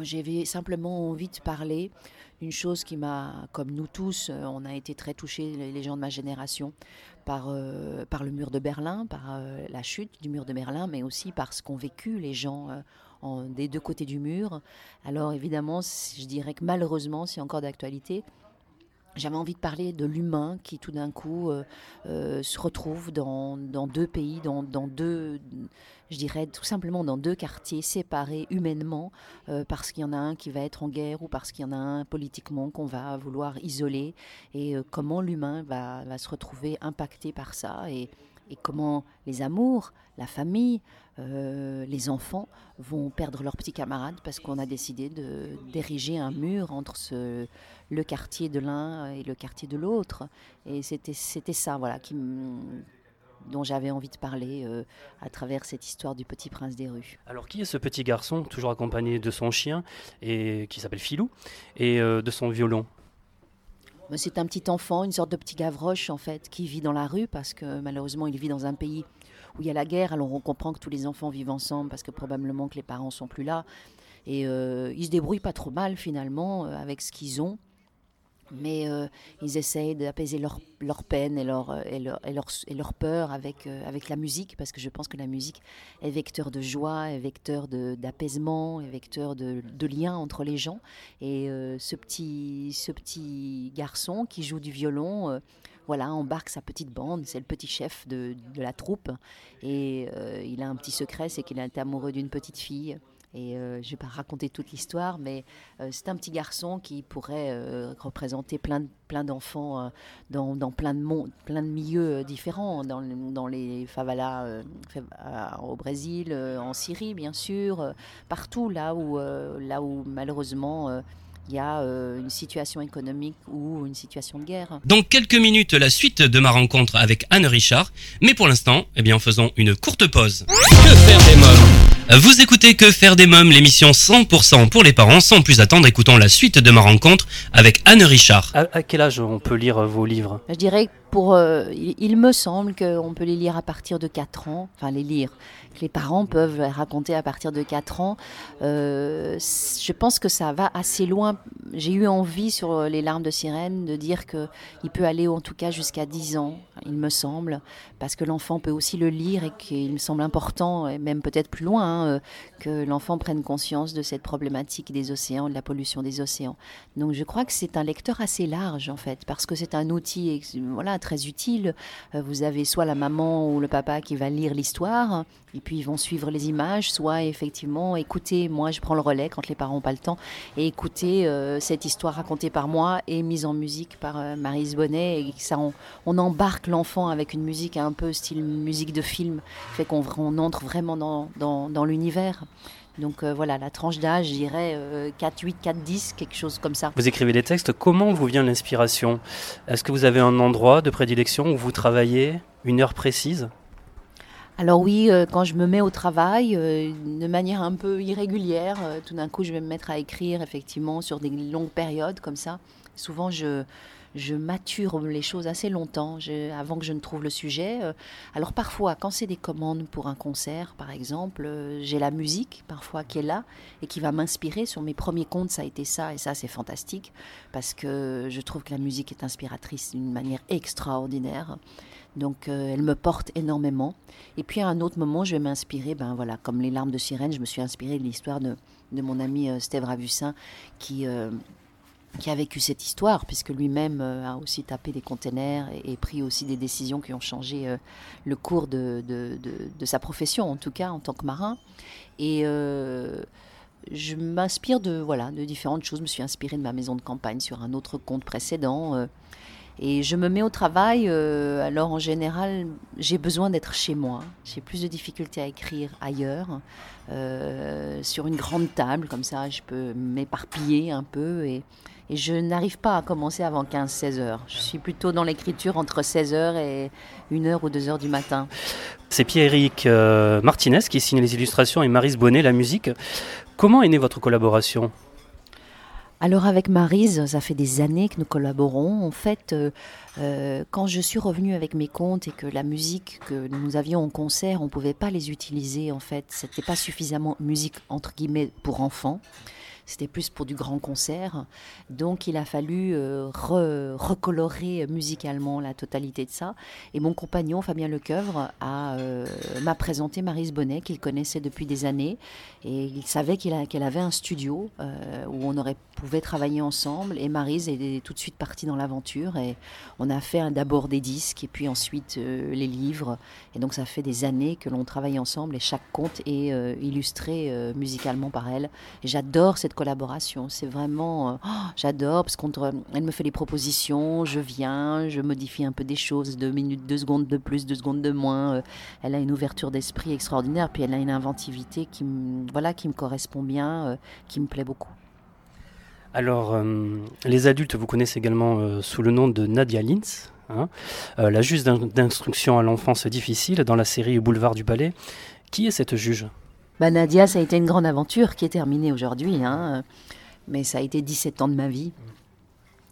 J'avais simplement envie de parler d'une chose qui m'a, comme nous tous, euh, on a été très touchés, les gens de ma génération, par, par le mur de Berlin, par la chute du mur de Berlin, mais aussi par ce qu'ont vécu les gens des deux côtés du mur. Alors évidemment, je dirais que malheureusement, c'est encore d'actualité. J'avais envie de parler de l'humain qui tout d'un coup euh, euh, se retrouve dans, deux pays, dans, deux, je dirais tout simplement dans deux quartiers séparés humainement, euh, parce qu'il y en a un qui va être en guerre ou parce qu'il y en a un politiquement qu'on va vouloir isoler, et comment l'humain va, se retrouver impacté par ça. Et comment les amours, la famille, euh, les enfants vont perdre leurs petits camarades parce qu'on a décidé d'ériger un mur entre ce, le quartier de l'un et le quartier de l'autre. Et c'était ça voilà, qui, dont j'avais envie de parler euh, à travers cette histoire du petit prince des rues. Alors qui est ce petit garçon, toujours accompagné de son chien, et qui s'appelle Filou, et euh, de son violon? C'est un petit enfant, une sorte de petit gavroche en fait, qui vit dans la rue parce que malheureusement il vit dans un pays où il y a la guerre. Alors on comprend que tous les enfants vivent ensemble parce que probablement que les parents sont plus là. Et euh, ils se débrouillent pas trop mal finalement euh, avec ce qu'ils ont mais euh, ils essayent d'apaiser leur, leur, peine et leur, et leur, et leur, et leur peur avec, euh, avec la musique, parce que je pense que la musique est vecteur de joie, est vecteur d'apaisement, est vecteur de, de, lien entre les gens. Et euh, ce, petit, ce petit garçon qui joue du violon, voilà, embarque sa petite bande, c'est le petit chef de, de la troupe, et il a un petit secret, c'est qu'il est amoureux d'une petite fille. Et euh, je ne vais pas raconter toute l'histoire, mais euh, c'est un petit garçon qui pourrait euh, représenter plein, plein d'enfants dans, dans, plein, de plein de milieux différents, dans, dans les favelas au Brésil, en Syrie bien sûr, partout là où, là où malheureusement il y a une situation économique ou une situation de guerre. Dans quelques minutes, la suite de ma rencontre avec Anne Richard, mais pour l'instant, eh bien, faisons une courte pause. Que faire des mômes Vous écoutez Que faire des mômes, l'émission 100% pour les parents. Sans plus attendre, écoutons la suite de ma rencontre avec Anne Richard. À, à quel âge on peut lire vos livres? Je dirais que pour, euh, il, il me semble qu'on peut les lire à partir de 4 ans, enfin les lire, que les parents peuvent raconter à partir de 4 ans. Euh, je pense que ça va assez loin. J'ai eu envie sur les larmes de sirène de dire qu'il peut aller en tout cas jusqu'à 10 ans, il me semble, parce que l'enfant peut aussi le lire et qu'il me semble important, et même peut-être plus loin, hein, euh, que l'enfant prenne conscience de cette problématique des océans, de la pollution des océans. Donc je crois que c'est un lecteur assez large en fait, parce que c'est un outil voilà, très utile. Euh, vous avez soit la maman ou le papa qui va lire l'histoire, et puis ils vont suivre les images, soit effectivement écouter, moi je prends le relais quand les parents n'ont pas le temps, et écouter euh, cette histoire racontée par moi et mise en musique par euh, Marise Bonnet, et ça on, on embarque l'enfant avec une musique un peu style musique de film, fait qu'on on entre vraiment dans, dans, dans l'univers. Donc euh, voilà, la tranche d'âge, je dirais euh, 4, 8, 4, 10, quelque chose comme ça. Vous écrivez des textes, comment vous vient l'inspiration? Est-ce que vous avez un endroit de prédilection où vous travaillez, une heure précise? Alors oui, euh, quand je me mets au travail, euh, de manière un peu irrégulière, tout d'un coup je vais me mettre à écrire effectivement sur des longues périodes comme ça. Souvent je, je mature les choses assez longtemps avant que je ne trouve le sujet. Euh, Alors parfois, quand c'est des commandes pour un concert, par exemple, euh, j'ai la musique parfois qui est là et qui va m'inspirer. Sur mes premiers comptes, ça a été ça et ça, c'est fantastique parce que je trouve que la musique est inspiratrice d'une manière extraordinaire. Donc euh, elle me porte énormément. Et puis à un autre moment, je vais m'inspirer, ben voilà, comme les larmes de sirène, je me suis inspirée de l'histoire de, de mon ami euh, Steve Ravussin qui qui a vécu cette histoire, puisque lui-même euh, a aussi tapé des containers et, pris aussi des décisions qui ont changé euh, le cours de, de- de- sa profession, en tout cas en tant que marin. Et euh, je m'inspire de, voilà, de différentes choses. Je me suis inspirée de ma maison de campagne sur un autre compte précédent. Et je me mets au travail. euh, alors en général, j'ai besoin d'être chez moi. J'ai plus de difficultés à écrire ailleurs, euh, sur une grande table, comme ça je peux m'éparpiller un peu. Et, je n'arrive pas à commencer avant 15-16 heures. Je suis plutôt dans l'écriture entre 16 heures et 1 heure ou 2 heures du matin. C'est Pierre-Éric euh, Martinez qui signe les illustrations et Marise Bonnet la musique. Comment est née votre collaboration? Alors avec Marise, ça fait des années que nous collaborons. En fait, euh, euh, quand je suis revenue avec mes comptes et que la musique que nous avions en concert, on ne pouvait pas les utiliser. En fait, c'était pas suffisamment musique entre guillemets pour enfants. C'était plus pour du grand concert. Donc il a fallu euh, re- recolorer musicalement la totalité de ça. Et mon compagnon, Fabien Lecoeuvre, euh, m'a présenté Marise Bonnet, qu'il connaissait depuis des années. Et il savait qu'elle avait un studio euh, où on aurait pouvait travailler ensemble. Et Marise est tout de suite partie dans l'aventure. Et on a fait d'abord des disques et puis ensuite les livres. Et donc ça fait des années que l'on travaille ensemble et chaque conte est illustré musicalement par elle. J'adore cette collaboration. C'est vraiment, euh, oh, j'adore parce qu'elle me fait des propositions, je viens, je modifie un peu des choses, deux minutes, deux secondes de plus, deux secondes de moins. Euh, elle a une ouverture d'esprit extraordinaire, puis elle a une inventivité qui me, voilà, qui me correspond bien, euh, qui me plaît beaucoup. Alors, les adultes vous connaissez également sous le nom de Nadia Lintz, hein, euh, la juge d'in- d'instruction à l'enfance difficile dans la série Boulevard du Palais. Qui est cette juge? Bah, Nadia, ça a été une grande aventure qui est terminée aujourd'hui, hein, mais ça a été 17 ans de ma vie.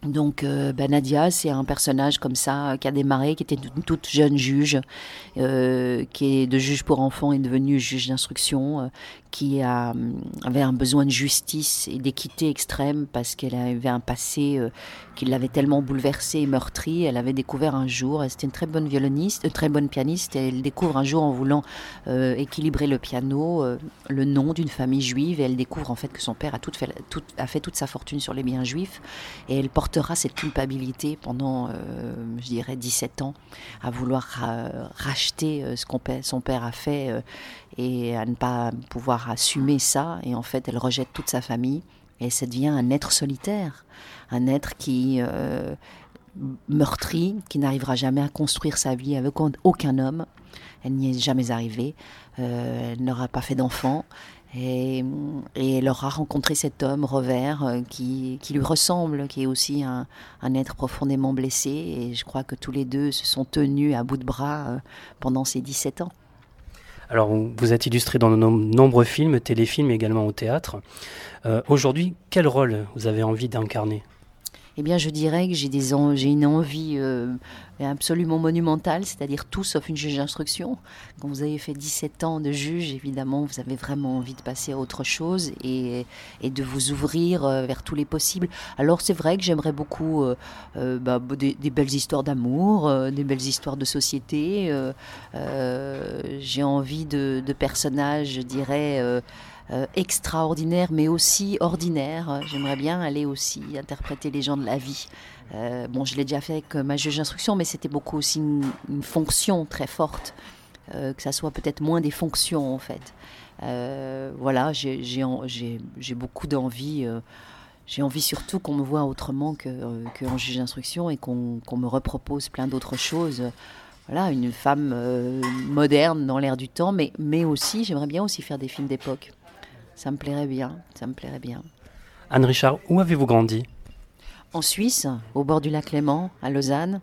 Donc euh, bah, Nadia, c'est un personnage comme ça euh, qui a démarré, qui était une toute jeune juge, euh, qui est de juge pour enfants et devenue juge d'instruction, qui hum, avait un besoin de justice et d'équité extrême parce qu'elle avait un passé euh, qui l'avait tellement bouleversée et meurtrie. Elle avait découvert un jour, c'était une très bonne violoniste, une très bonne pianiste, et elle découvre un jour en voulant euh, équilibrer le piano euh, le nom d'une famille juive et elle découvre en fait que son père a, tout fait, tout- a fait toute sa fortune sur les biens juifs et elle portera cette culpabilité pendant, euh, je dirais, 17 ans à vouloir ra- racheter euh, ce que son père a fait euh, et à ne pas pouvoir assumer ça et en fait elle rejette toute sa famille et ça devient un être solitaire, un être qui euh, meurtri, qui n'arrivera jamais à construire sa vie avec aucun homme. Elle n'y est jamais arrivée. Euh, elle n'aura pas fait d'enfant. Et, et elle aura rencontré cet homme, Revers, euh, qui, qui lui ressemble, qui est aussi un, un être profondément blessé. Et je crois que tous les deux se sont tenus à bout de bras euh, pendant ces 17 ans. Alors, vous êtes illustré dans de nombreux films, téléfilms, également au théâtre. Euh, aujourd'hui, quel rôle vous avez envie d'incarner? Eh bien, je dirais que j'ai, des j'ai une envie euh, absolument monumentale, c'est-à-dire tout sauf une juge d'instruction. Quand vous avez fait 17 ans de juge, évidemment, vous avez vraiment envie de passer à autre chose et, et de vous ouvrir euh, vers tous les possibles. Alors, c'est vrai que j'aimerais beaucoup euh, bah, des, belles histoires d'amour, des belles histoires de société. j'ai envie de, de, personnages, je dirais euh, extraordinaire, mais aussi ordinaire. J'aimerais bien aller aussi interpréter les gens de la vie. Euh, bon, je l'ai déjà fait avec ma juge d'instruction, mais c'était beaucoup aussi une, fonction très forte, euh, que ça soit peut-être moins des fonctions en fait. voilà, j'ai beaucoup d'envie. j'ai envie surtout qu'on me voit autrement qu'en que juge d'instruction et qu'on me repropose plein d'autres choses voilà, une femme moderne dans l'air du temps, mais, mais aussi, j'aimerais bien aussi faire des films d'époque. Ça me plairait bien, ça me plairait bien. Anne Richard, où avez-vous grandi? En Suisse, au bord du lac Léman, à Lausanne.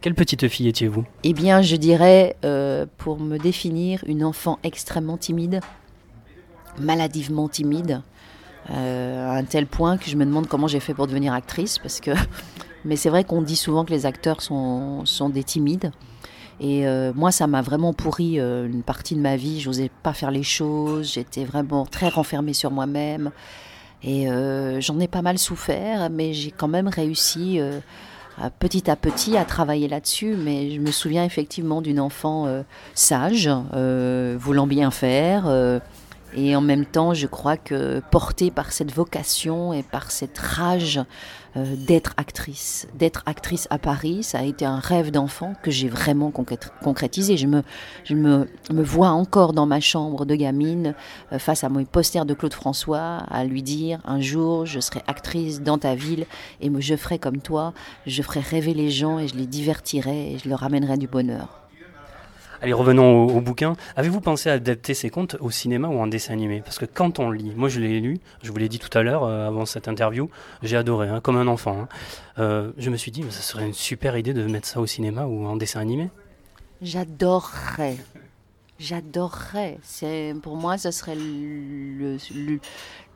Quelle petite fille étiez-vous? Eh bien, je dirais, euh, pour me définir, une enfant extrêmement timide, maladivement timide, euh, à un tel point que je me demande comment j'ai fait pour devenir actrice, parce que... Mais c'est vrai qu'on dit souvent que les acteurs sont, sont des timides. Et euh, moi, ça m'a vraiment pourri euh, une partie de ma vie. J'osais pas faire les choses. J'étais vraiment très renfermée sur moi-même. Et euh, j'en ai pas mal souffert, mais j'ai quand même réussi petit à petit à travailler là-dessus. Mais je me souviens effectivement d'une enfant sage, voulant bien faire. et en même temps, je crois que portée par cette vocation et par cette rage euh, d'être actrice. D'être actrice à Paris, ça a été un rêve d'enfant que j'ai vraiment concrétisé. Je me, je me, me, vois encore dans ma chambre de gamine euh, face à mon poster de Claude François à lui dire un jour je serai actrice dans ta ville et je ferai comme toi, je ferai rêver les gens et je les divertirai et je leur amènerai du bonheur. Allez, revenons au, bouquin. Avez-vous pensé à adapter ces contes au cinéma ou en dessin animé? Parce que quand on lit, moi je l'ai lu, je vous l'ai dit tout à l'heure euh, avant cette interview, j'ai adoré, hein, comme un enfant. Hein. Euh, je me suis dit, ça serait une super idée de mettre ça au cinéma ou en dessin animé. J'adorerais. J'adorerais. C'est pour moi, ce serait le, le,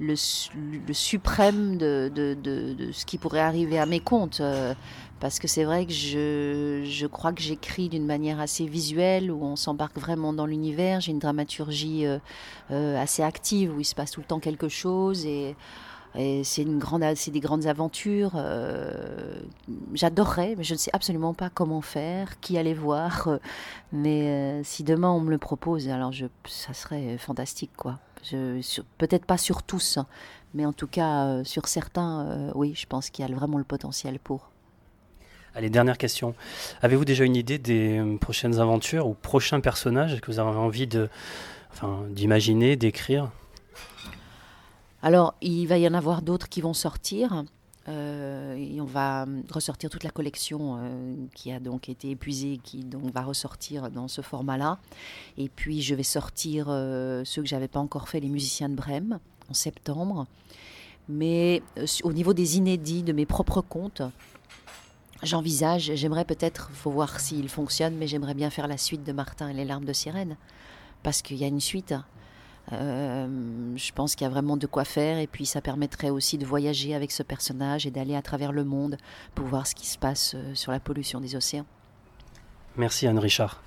le, suprême de, de, de, ce qui pourrait arriver à mes contes. Euh, parce que c'est vrai que je, je crois que j'écris d'une manière assez visuelle, où on s'embarque vraiment dans l'univers. J'ai une dramaturgie euh, euh, assez active, où il se passe tout le temps quelque chose. Et, c'est une grande, c'est des grandes aventures. Euh, j'adorerais, mais je ne sais absolument pas comment faire, qui aller voir. Mais si demain on me le propose, alors ça serait fantastique, quoi. peut-être pas sur tous, hein, mais en tout cas sur certains, oui, je pense qu'il y a vraiment le potentiel pour. Allez, dernière question. Avez-vous déjà une idée des euh, prochaines aventures ou prochains personnages que vous avez envie de, enfin, d'imaginer, d'écrire? Alors, il va y en avoir d'autres qui vont sortir. Euh, et on va ressortir toute la collection euh, qui a donc été épuisée, qui donc va ressortir dans ce format-là. Et puis je vais sortir ceux que j'avais pas encore fait, les musiciens de Brême, en septembre. Mais au niveau des inédits de mes propres contes, J'envisage, j'aimerais peut-être, faut voir s'il fonctionne, mais j'aimerais bien faire la suite de Martin et les larmes de sirène, parce qu'il y a une suite. Euh, je pense qu'il y a vraiment de quoi faire, et puis ça permettrait aussi de voyager avec ce personnage et d'aller à travers le monde pour voir ce qui se passe euh, sur la pollution des océans. Merci Anne Richard.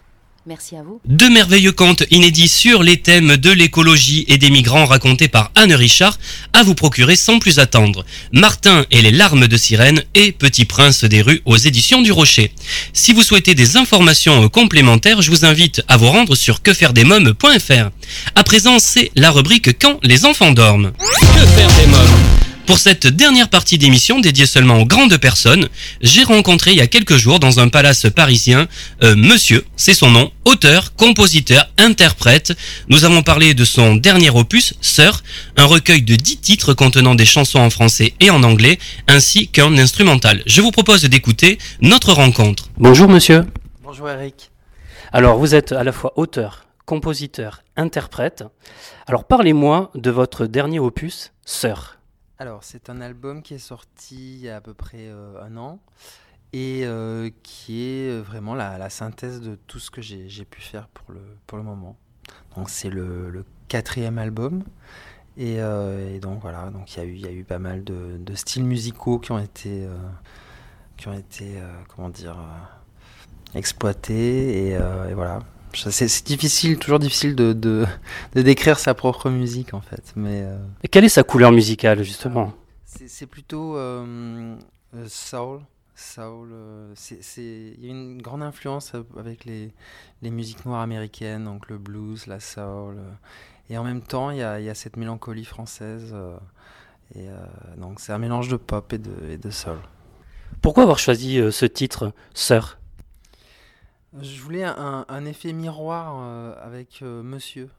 Merci à vous. Deux merveilleux contes inédits sur les thèmes de l'écologie et des migrants racontés par Anne Richard à vous procurer sans plus attendre. Martin et les larmes de sirène et Petit prince des rues aux éditions du Rocher. Si vous souhaitez des informations complémentaires, je vous invite à vous rendre sur quefairedesmoms.fr. À présent, c'est la rubrique Quand les enfants dorment. Que faire des mômes? Pour cette dernière partie d'émission dédiée seulement aux grandes personnes, j'ai rencontré il y a quelques jours dans un palace parisien euh, Monsieur, c'est son nom, auteur, compositeur, interprète. Nous avons parlé de son dernier opus, Sœur, un recueil de 10 titres contenant des chansons en français et en anglais, ainsi qu'un instrumental. Je vous propose d'écouter notre rencontre. Bonjour monsieur. Bonjour Eric. Alors vous êtes à la fois auteur, compositeur, interprète. Alors parlez-moi de votre dernier opus, Sœur. Alors, c'est un album qui est sorti il y a à peu près euh, un an et euh, qui est vraiment la, synthèse de tout ce que j'ai pu faire pour le, moment. Donc c'est le, quatrième album. Et, euh, donc voilà, donc il y a eu, pas mal de, styles musicaux qui ont été, euh, euh, comment dire, euh, exploités. Euh, et voilà, C'est difficile, toujours difficile de, de, de décrire sa propre musique en fait. Mais euh, Et quelle est sa couleur musicale, justement? C'est plutôt euh, euh, soul. Soul, il y a une grande influence avec les, les musiques noires américaines, donc le blues, la soul. et en même temps, il y a, il y a cette mélancolie française. et donc c'est un mélange de pop et de, et de soul. Pourquoi avoir choisi ce titre, Sœur? Je voulais un, effet miroir euh, avec euh, Monsieur.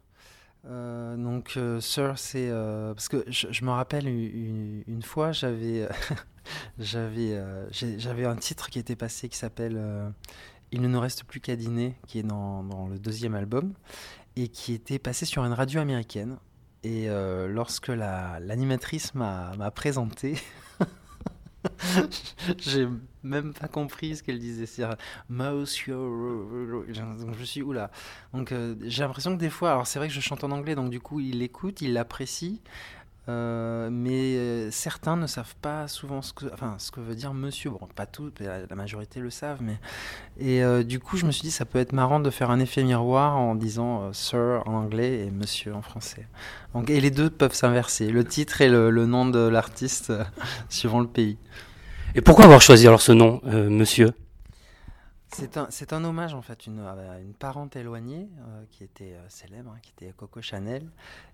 Euh, donc, Sir, c'est parce que je, me rappelle une, fois, j'avais j'avais j'avais un titre qui était passé qui s'appelle Il ne nous reste plus qu'à dîner, qui est dans, le deuxième album et qui était passé sur une radio américaine. Et lorsque la- l'animatrice m'a m'a présenté, j'ai même pas compris ce qu'elle disait. C'est-à-dire. Donc je suis oula. Donc euh, j'ai l'impression que des fois, alors c'est vrai que je chante en anglais, donc du coup il l'écoute, il l'apprécie. euh, mais euh, certains ne savent pas souvent ce que, enfin, ce que veut dire monsieur. Bon, pas tous, la, majorité le savent, mais. Et du coup, je me suis dit, ça peut être marrant de faire un effet miroir en disant sir en anglais et monsieur en français. Donc, et les deux peuvent s'inverser, le titre et le, le nom de l'artiste, suivant le pays. Et pourquoi avoir choisi alors ce nom, euh, Monsieur? C'est un, c'est un hommage en fait une, à une parente éloignée euh, qui était euh, célèbre, hein, qui était Coco Chanel,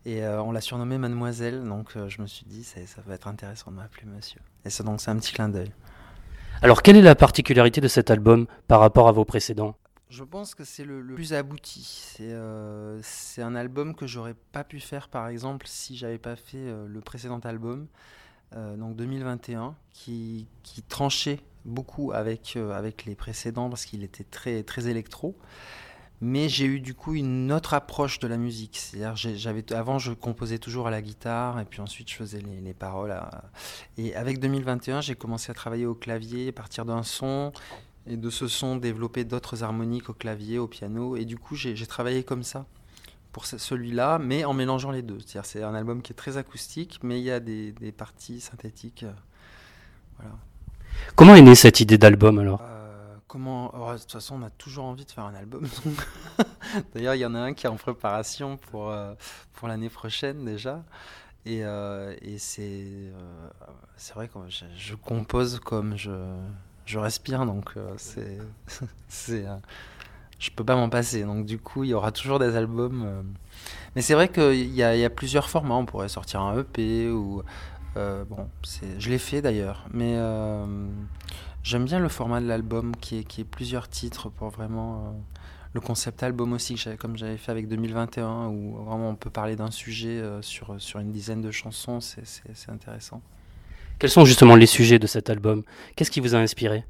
et euh, on l'a surnommée Mademoiselle. Donc euh, je me suis dit c'est- ça va être intéressant de m'appeler Monsieur. Et ça donc c'est un petit clin d'œil. Alors, quelle est la particularité de cet album par rapport à vos précédents? Je pense que c'est le, le plus abouti. C'est euh, c'est un album que j'aurais pas pu faire par exemple si j'avais pas fait euh, le précédent album, euh, donc 2021, qui, tranchait beaucoup avec, euh, avec les précédents parce qu'il était très, très électro. Mais j'ai eu du coup une autre approche de la musique. C'est-à-dire, avant, je composais toujours à la guitare et puis ensuite je faisais les, les paroles. Et avec 2021, j'ai commencé à travailler au clavier, à partir d'un son et de ce son développer d'autres harmoniques au clavier, au piano. Et du coup, j'ai travaillé comme ça pour ce- celui-là, mais en mélangeant les deux. C'est-à-dire, c'est un album qui est très acoustique, mais il y a des, des parties synthétiques. euh, Voilà. Comment est née cette idée d'album alors? Euh, comment oh, De toute façon, on a toujours envie de faire un album. D'ailleurs, il y en a un qui est en préparation pour, euh, pour l'année prochaine déjà. Et, euh, et c'est c'est vrai que je, je compose comme je, je respire, donc c'est c'est je peux pas m'en passer. Donc du coup, il y aura toujours des albums. euh. Mais c'est vrai qu'il y y a plusieurs formats. On pourrait sortir un EP ou euh, bon, je l'ai fait d'ailleurs, mais euh, j'aime bien le format de l'album qui est qui est plusieurs titres pour vraiment le concept album aussi, comme j'avais fait avec 2021, où vraiment on peut parler d'un sujet sur, sur une dizaine de chansons, c'est intéressant. Quels sont justement les sujets de cet album? Qu'est-ce qui vous a inspiré?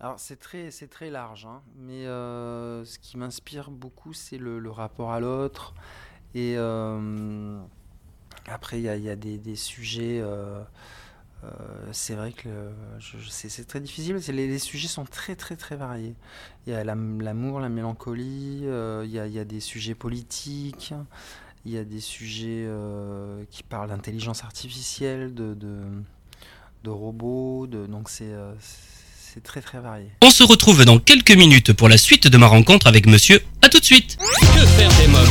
Alors c'est très, très large, hein, mais euh, ce qui m'inspire beaucoup, c'est le, rapport à l'autre. Et euh, après, il y a, y a des, des sujets... euh, c'est vrai que c'est très difficile. Les, les sujets sont très très très variés. Il y a l'am- l'amour, la mélancolie, il, y a, il y a des sujets politiques, il y a des sujets qui parlent d'intelligence artificielle, de, de, de robots, de, donc c'est c'est très très varié. On se retrouve dans quelques minutes pour la suite de ma rencontre avec monsieur. À tout de suite. Que faire des mômes?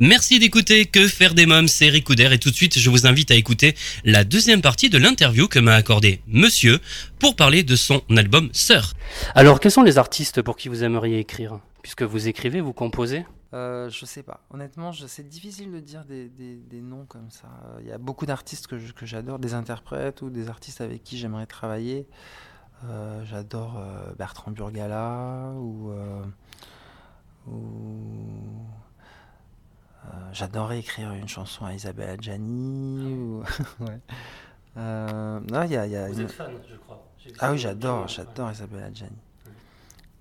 Merci d'écouter Que faire des mômes, c'est Ricoudère et tout de suite je vous invite à écouter la deuxième partie de l'interview que m'a accordé monsieur pour parler de son album Sœur. Alors, quels sont les artistes pour qui vous aimeriez écrire? Puisque vous écrivez, vous composez? Euh, je sais pas. Honnêtement, je- c'est difficile de dire des, des- des noms comme ça. Euh, Il y a beaucoup d'artistes que je- que j'adore, des interprètes ou des artistes avec qui j'aimerais travailler. Euh, j'adore euh, Bertrand Burgala ou. euh, ou- J'adorerais écrire une chanson à Isabelle Adjani. Ou... ouais. Euh, non, il y a, y a Vous une- êtes fan, je crois. Ah oui, j'adore, j'adore Isabelle Adjani.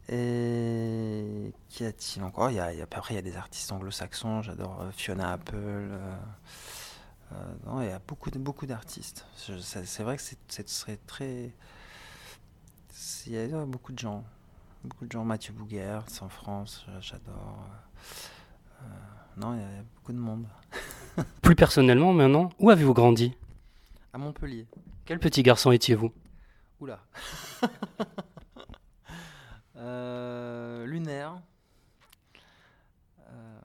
Et qui a-t-il encore? Il y a, y a- Après, il y a des artistes anglo-saxons. J'adore Fiona Apple. euh, euh, non, il y a beaucoup, beaucoup d'artistes. C'est vrai que ce serait très. Il y a beaucoup de gens. Beaucoup de gens. Mathieu Bougert, en France, euh, j'adore. Euh, non, il y, a beaucoup de monde. Plus personnellement, maintenant, où avez-vous grandi? À Montpellier. Quel petit garçon étiez-vous? Oula. euh, lunaire. Euh,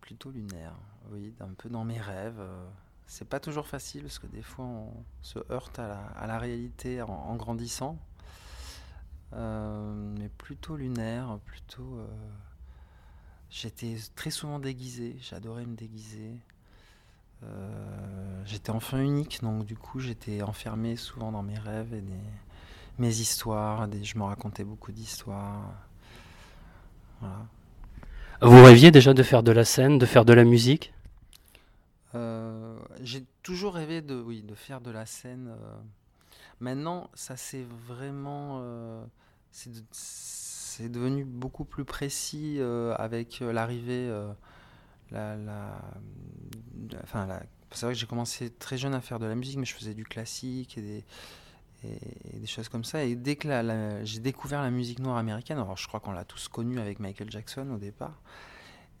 plutôt lunaire, oui, un peu dans mes rêves. C'est pas toujours facile parce que des fois on se heurte à la, à la réalité en, en grandissant. Euh, mais plutôt lunaire, plutôt. Euh, j'étais très souvent déguisé, j'adorais me déguiser. Euh, j'étais enfant unique, donc du coup j'étais enfermé souvent dans mes rêves et des, mes histoires. Des, je me racontais beaucoup d'histoires. Voilà. Vous rêviez déjà de faire de la scène, de faire de la musique? Euh, J'ai toujours rêvé de, oui, de faire de la scène. Euh. Maintenant, ça c'est vraiment. Euh, c'est devenu beaucoup plus précis euh, avec l'arrivée. La, la, enfin, c'est vrai que j'ai commencé très jeune à faire de la musique, mais je faisais du classique et des, choses comme ça. Et dès que j'ai découvert la musique noire américaine, alors je crois qu'on l'a tous connue avec Michael Jackson au départ,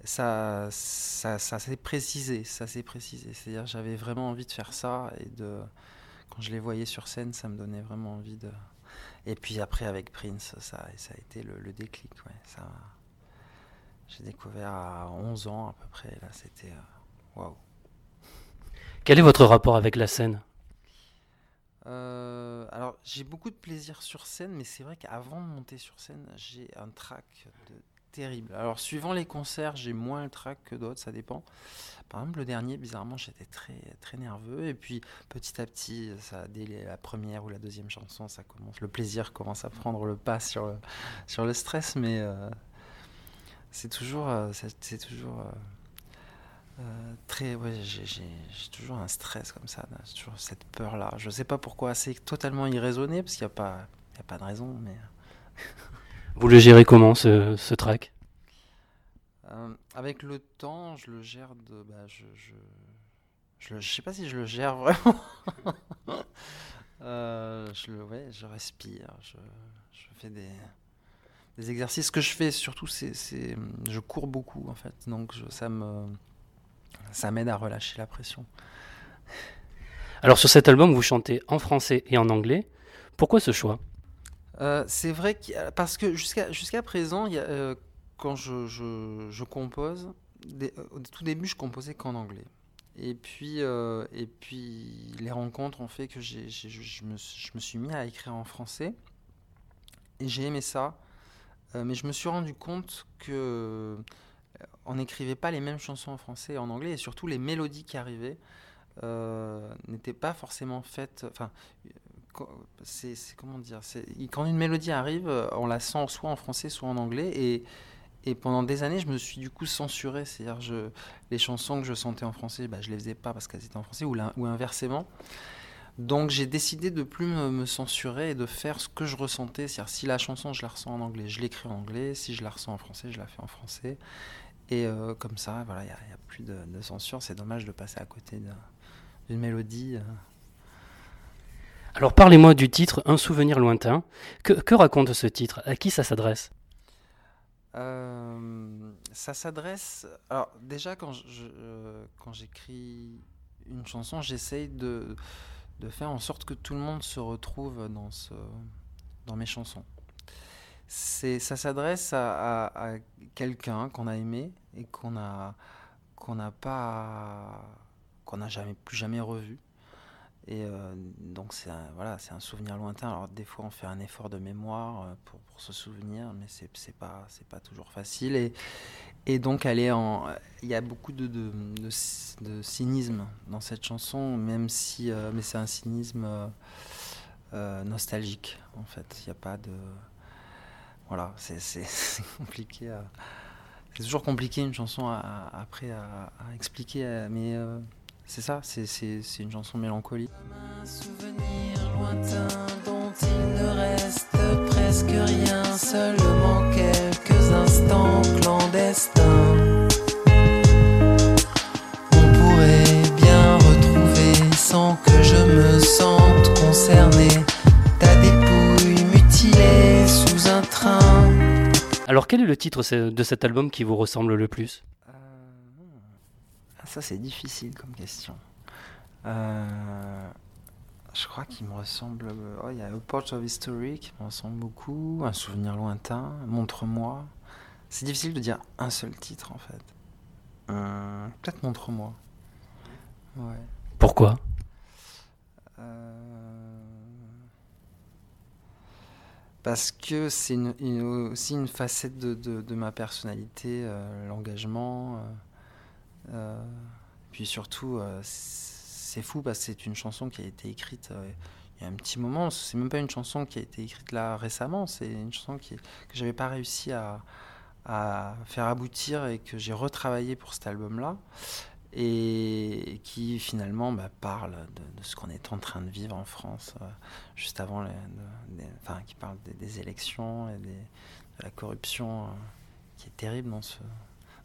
ça, ça, ça s'est précisé, ça s'est précisé. C'est-à-dire j'avais vraiment envie de faire ça et de, quand je les voyais sur scène, ça me donnait vraiment envie de. Et puis après avec Prince, ça, ça a été le, le déclic. Ouais, ça, j'ai découvert à 11 ans à peu près. Là, c'était waouh. Wow. Quel est votre rapport avec la scène? Euh, alors j'ai beaucoup de plaisir sur scène, mais c'est vrai qu'avant de monter sur scène, j'ai un trac de Alors suivant les concerts, j'ai moins le trac que d'autres, ça dépend. Par exemple, le dernier, bizarrement, j'étais très très nerveux, et puis petit à petit, ça, dès la première ou la deuxième chanson, ça commence, le plaisir commence à prendre le pas sur le, sur le stress, mais euh, c'est toujours, euh, c'est toujours. Euh, très, j'ai toujours un stress comme ça, toujours cette peur-là. Je sais pas pourquoi, c'est totalement irraisonné parce qu'il n'y a pas, a pas de raison, mais. Vous le gérez comment ce, ce track? Euh, Avec le temps, je le gère de, bah, je, je, je, je sais pas si je le gère vraiment. euh, je le, ouais, je respire, je, je fais des des exercices. Ce que je fais surtout, c'est, je cours beaucoup en fait, donc ça me ça m'aide à relâcher la pression. Alors sur cet album, vous chantez en français et en anglais. Pourquoi ce choix? Euh, C'est vrai que, parce que jusqu'à jusqu'à présent, euh, quand je, je, compose, des, au tout début, je composais qu'en anglais. Et puis, euh, et puis les rencontres ont fait que j'ai, je, me, je me suis mis à écrire en français. Et j'ai aimé ça. mais je me suis rendu compte que on n'écrivait pas les mêmes chansons en français et en anglais, et surtout les mélodies qui arrivaient euh, n'étaient pas forcément faites. C'est comment dire Quand une mélodie arrive, on la sent soit en français, soit en anglais, et, pendant des années, je me suis du coup censuré. C'est-à-dire, les chansons que je sentais en français, bah, je les faisais pas parce qu'elles étaient en français, ou, inversement. Donc j'ai décidé de plus me, censurer et de faire ce que je ressentais. C'est-à-dire si la chanson je la ressens en anglais, je l'écris en anglais. Si je la ressens en français, je la fais en français. Et euh, comme ça, voilà, il n'y a, plus de, de censure. C'est dommage de passer à côté d'une mélodie. Euh. Alors parlez-moi du titre Un souvenir lointain. Que, raconte ce titre? À qui ça s'adresse? Euh, Ça s'adresse. Alors déjà, quand j'écris une chanson, j'essaye de, de faire en sorte que tout le monde se retrouve dans, ce, dans mes chansons ça s'adresse à, à, à quelqu'un qu'on a aimé et qu'on n'a pas qu'on n'a jamais plus jamais revu et euh, donc c'est voilà c'est un souvenir lointain alors des fois on fait un effort de mémoire euh, pour, se souvenir mais c'est c'est pas c'est pas toujours facile et donc il y a beaucoup de cynisme dans cette chanson même si euh, mais c'est un cynisme nostalgique en fait il n'y a pas de voilà, c'est compliqué. C'est toujours compliqué une chanson à, après à, expliquer, mais c'est ça, c'est une chanson mélancolie. Un souvenir lointain dont il ne reste presque rien, seulement quelques instants clandestins. On pourrait bien retrouver sans que je me sente concerné. Ta dépouille mutilée sous un train. Alors quel est le titre de cet album qui vous ressemble le plus? Ça c'est difficile comme question. Euh, je crois qu'il me ressemble. oh, il y a A of History qui me ressemble beaucoup. Un souvenir lointain. Montre-moi. C'est difficile de dire un seul titre en fait. Euh, Peut-être Montre-moi. Ouais. Pourquoi? Euh, Parce que c'est une- une- aussi une facette de, de- de ma personnalité, euh, l'engagement. Euh, puis surtout, euh, c'est fou parce que c'est une chanson qui a été écrite euh, il y a un petit moment. C'est même pas une chanson qui a été écrite là récemment. C'est une chanson qui, que j'avais pas réussi à, faire aboutir et que j'ai retravaillé pour cet album-là. Et qui finalement bah, parle de, ce qu'on est en train de vivre en France juste avant, les, enfin, qui parle des, élections et de la corruption qui est terrible dans ce,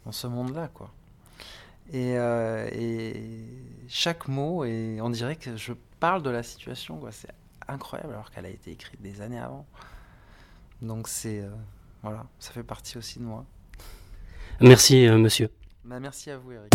dans ce monde-là, quoi. Et, euh, et chaque mot, et on dirait que je parle de la situation, quoi. C'est incroyable alors qu'elle a été écrite des années avant. Donc c'est euh, voilà, ça fait partie aussi de moi. Merci, euh, monsieur. Bah, merci à vous, Eric.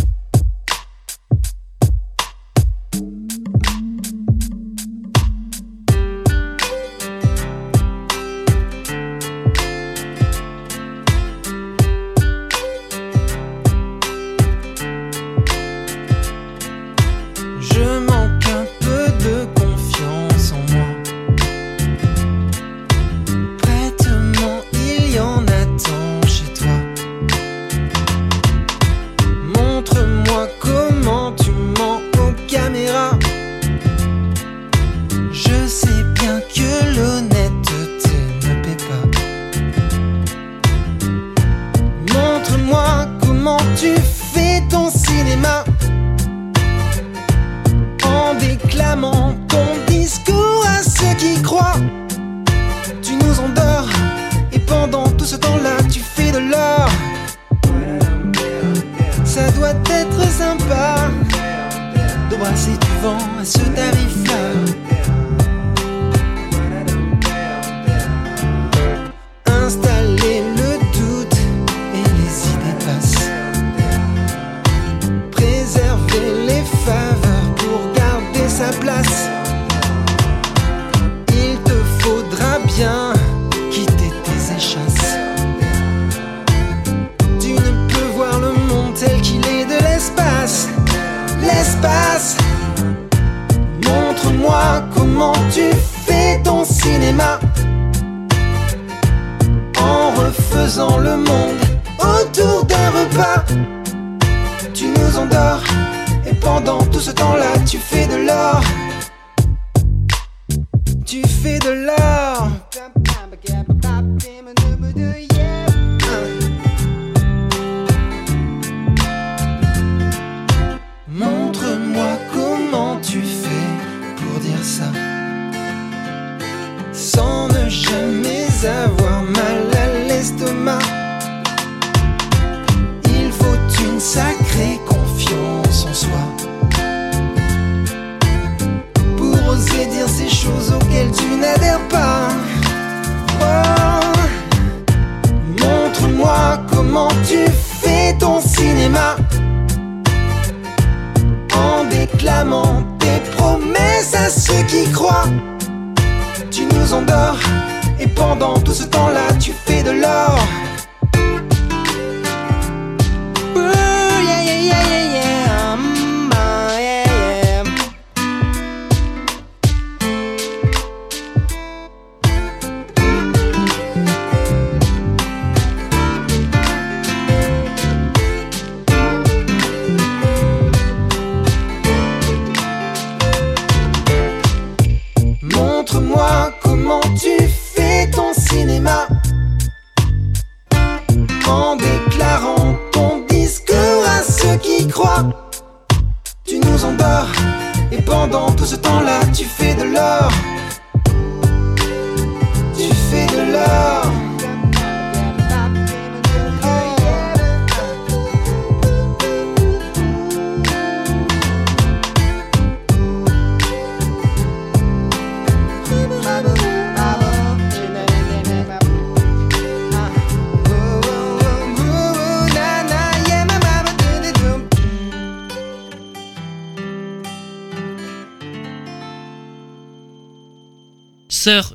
Temps-là, tu fais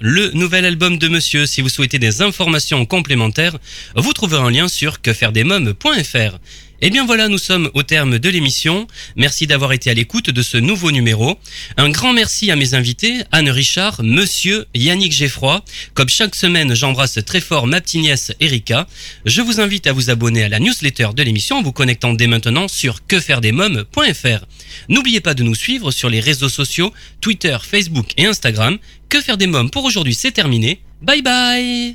Le nouvel album de Monsieur. Si vous souhaitez des informations complémentaires, vous trouverez un lien sur quefairedesmoms.fr. Et eh bien voilà, nous sommes au terme de l'émission. Merci d'avoir été à l'écoute de ce nouveau numéro. Un grand merci à mes invités, Anne Richard, Monsieur Yannick Geffroy. Comme chaque semaine, j'embrasse très fort ma petite nièce Erika. Je vous invite à vous abonner à la newsletter de l'émission en vous connectant dès maintenant sur quefairedesmoms.fr. N'oubliez pas de nous suivre sur les réseaux sociaux, Twitter, Facebook et Instagram. Que faire des mômes pour aujourd'hui, c'est terminé. Bye bye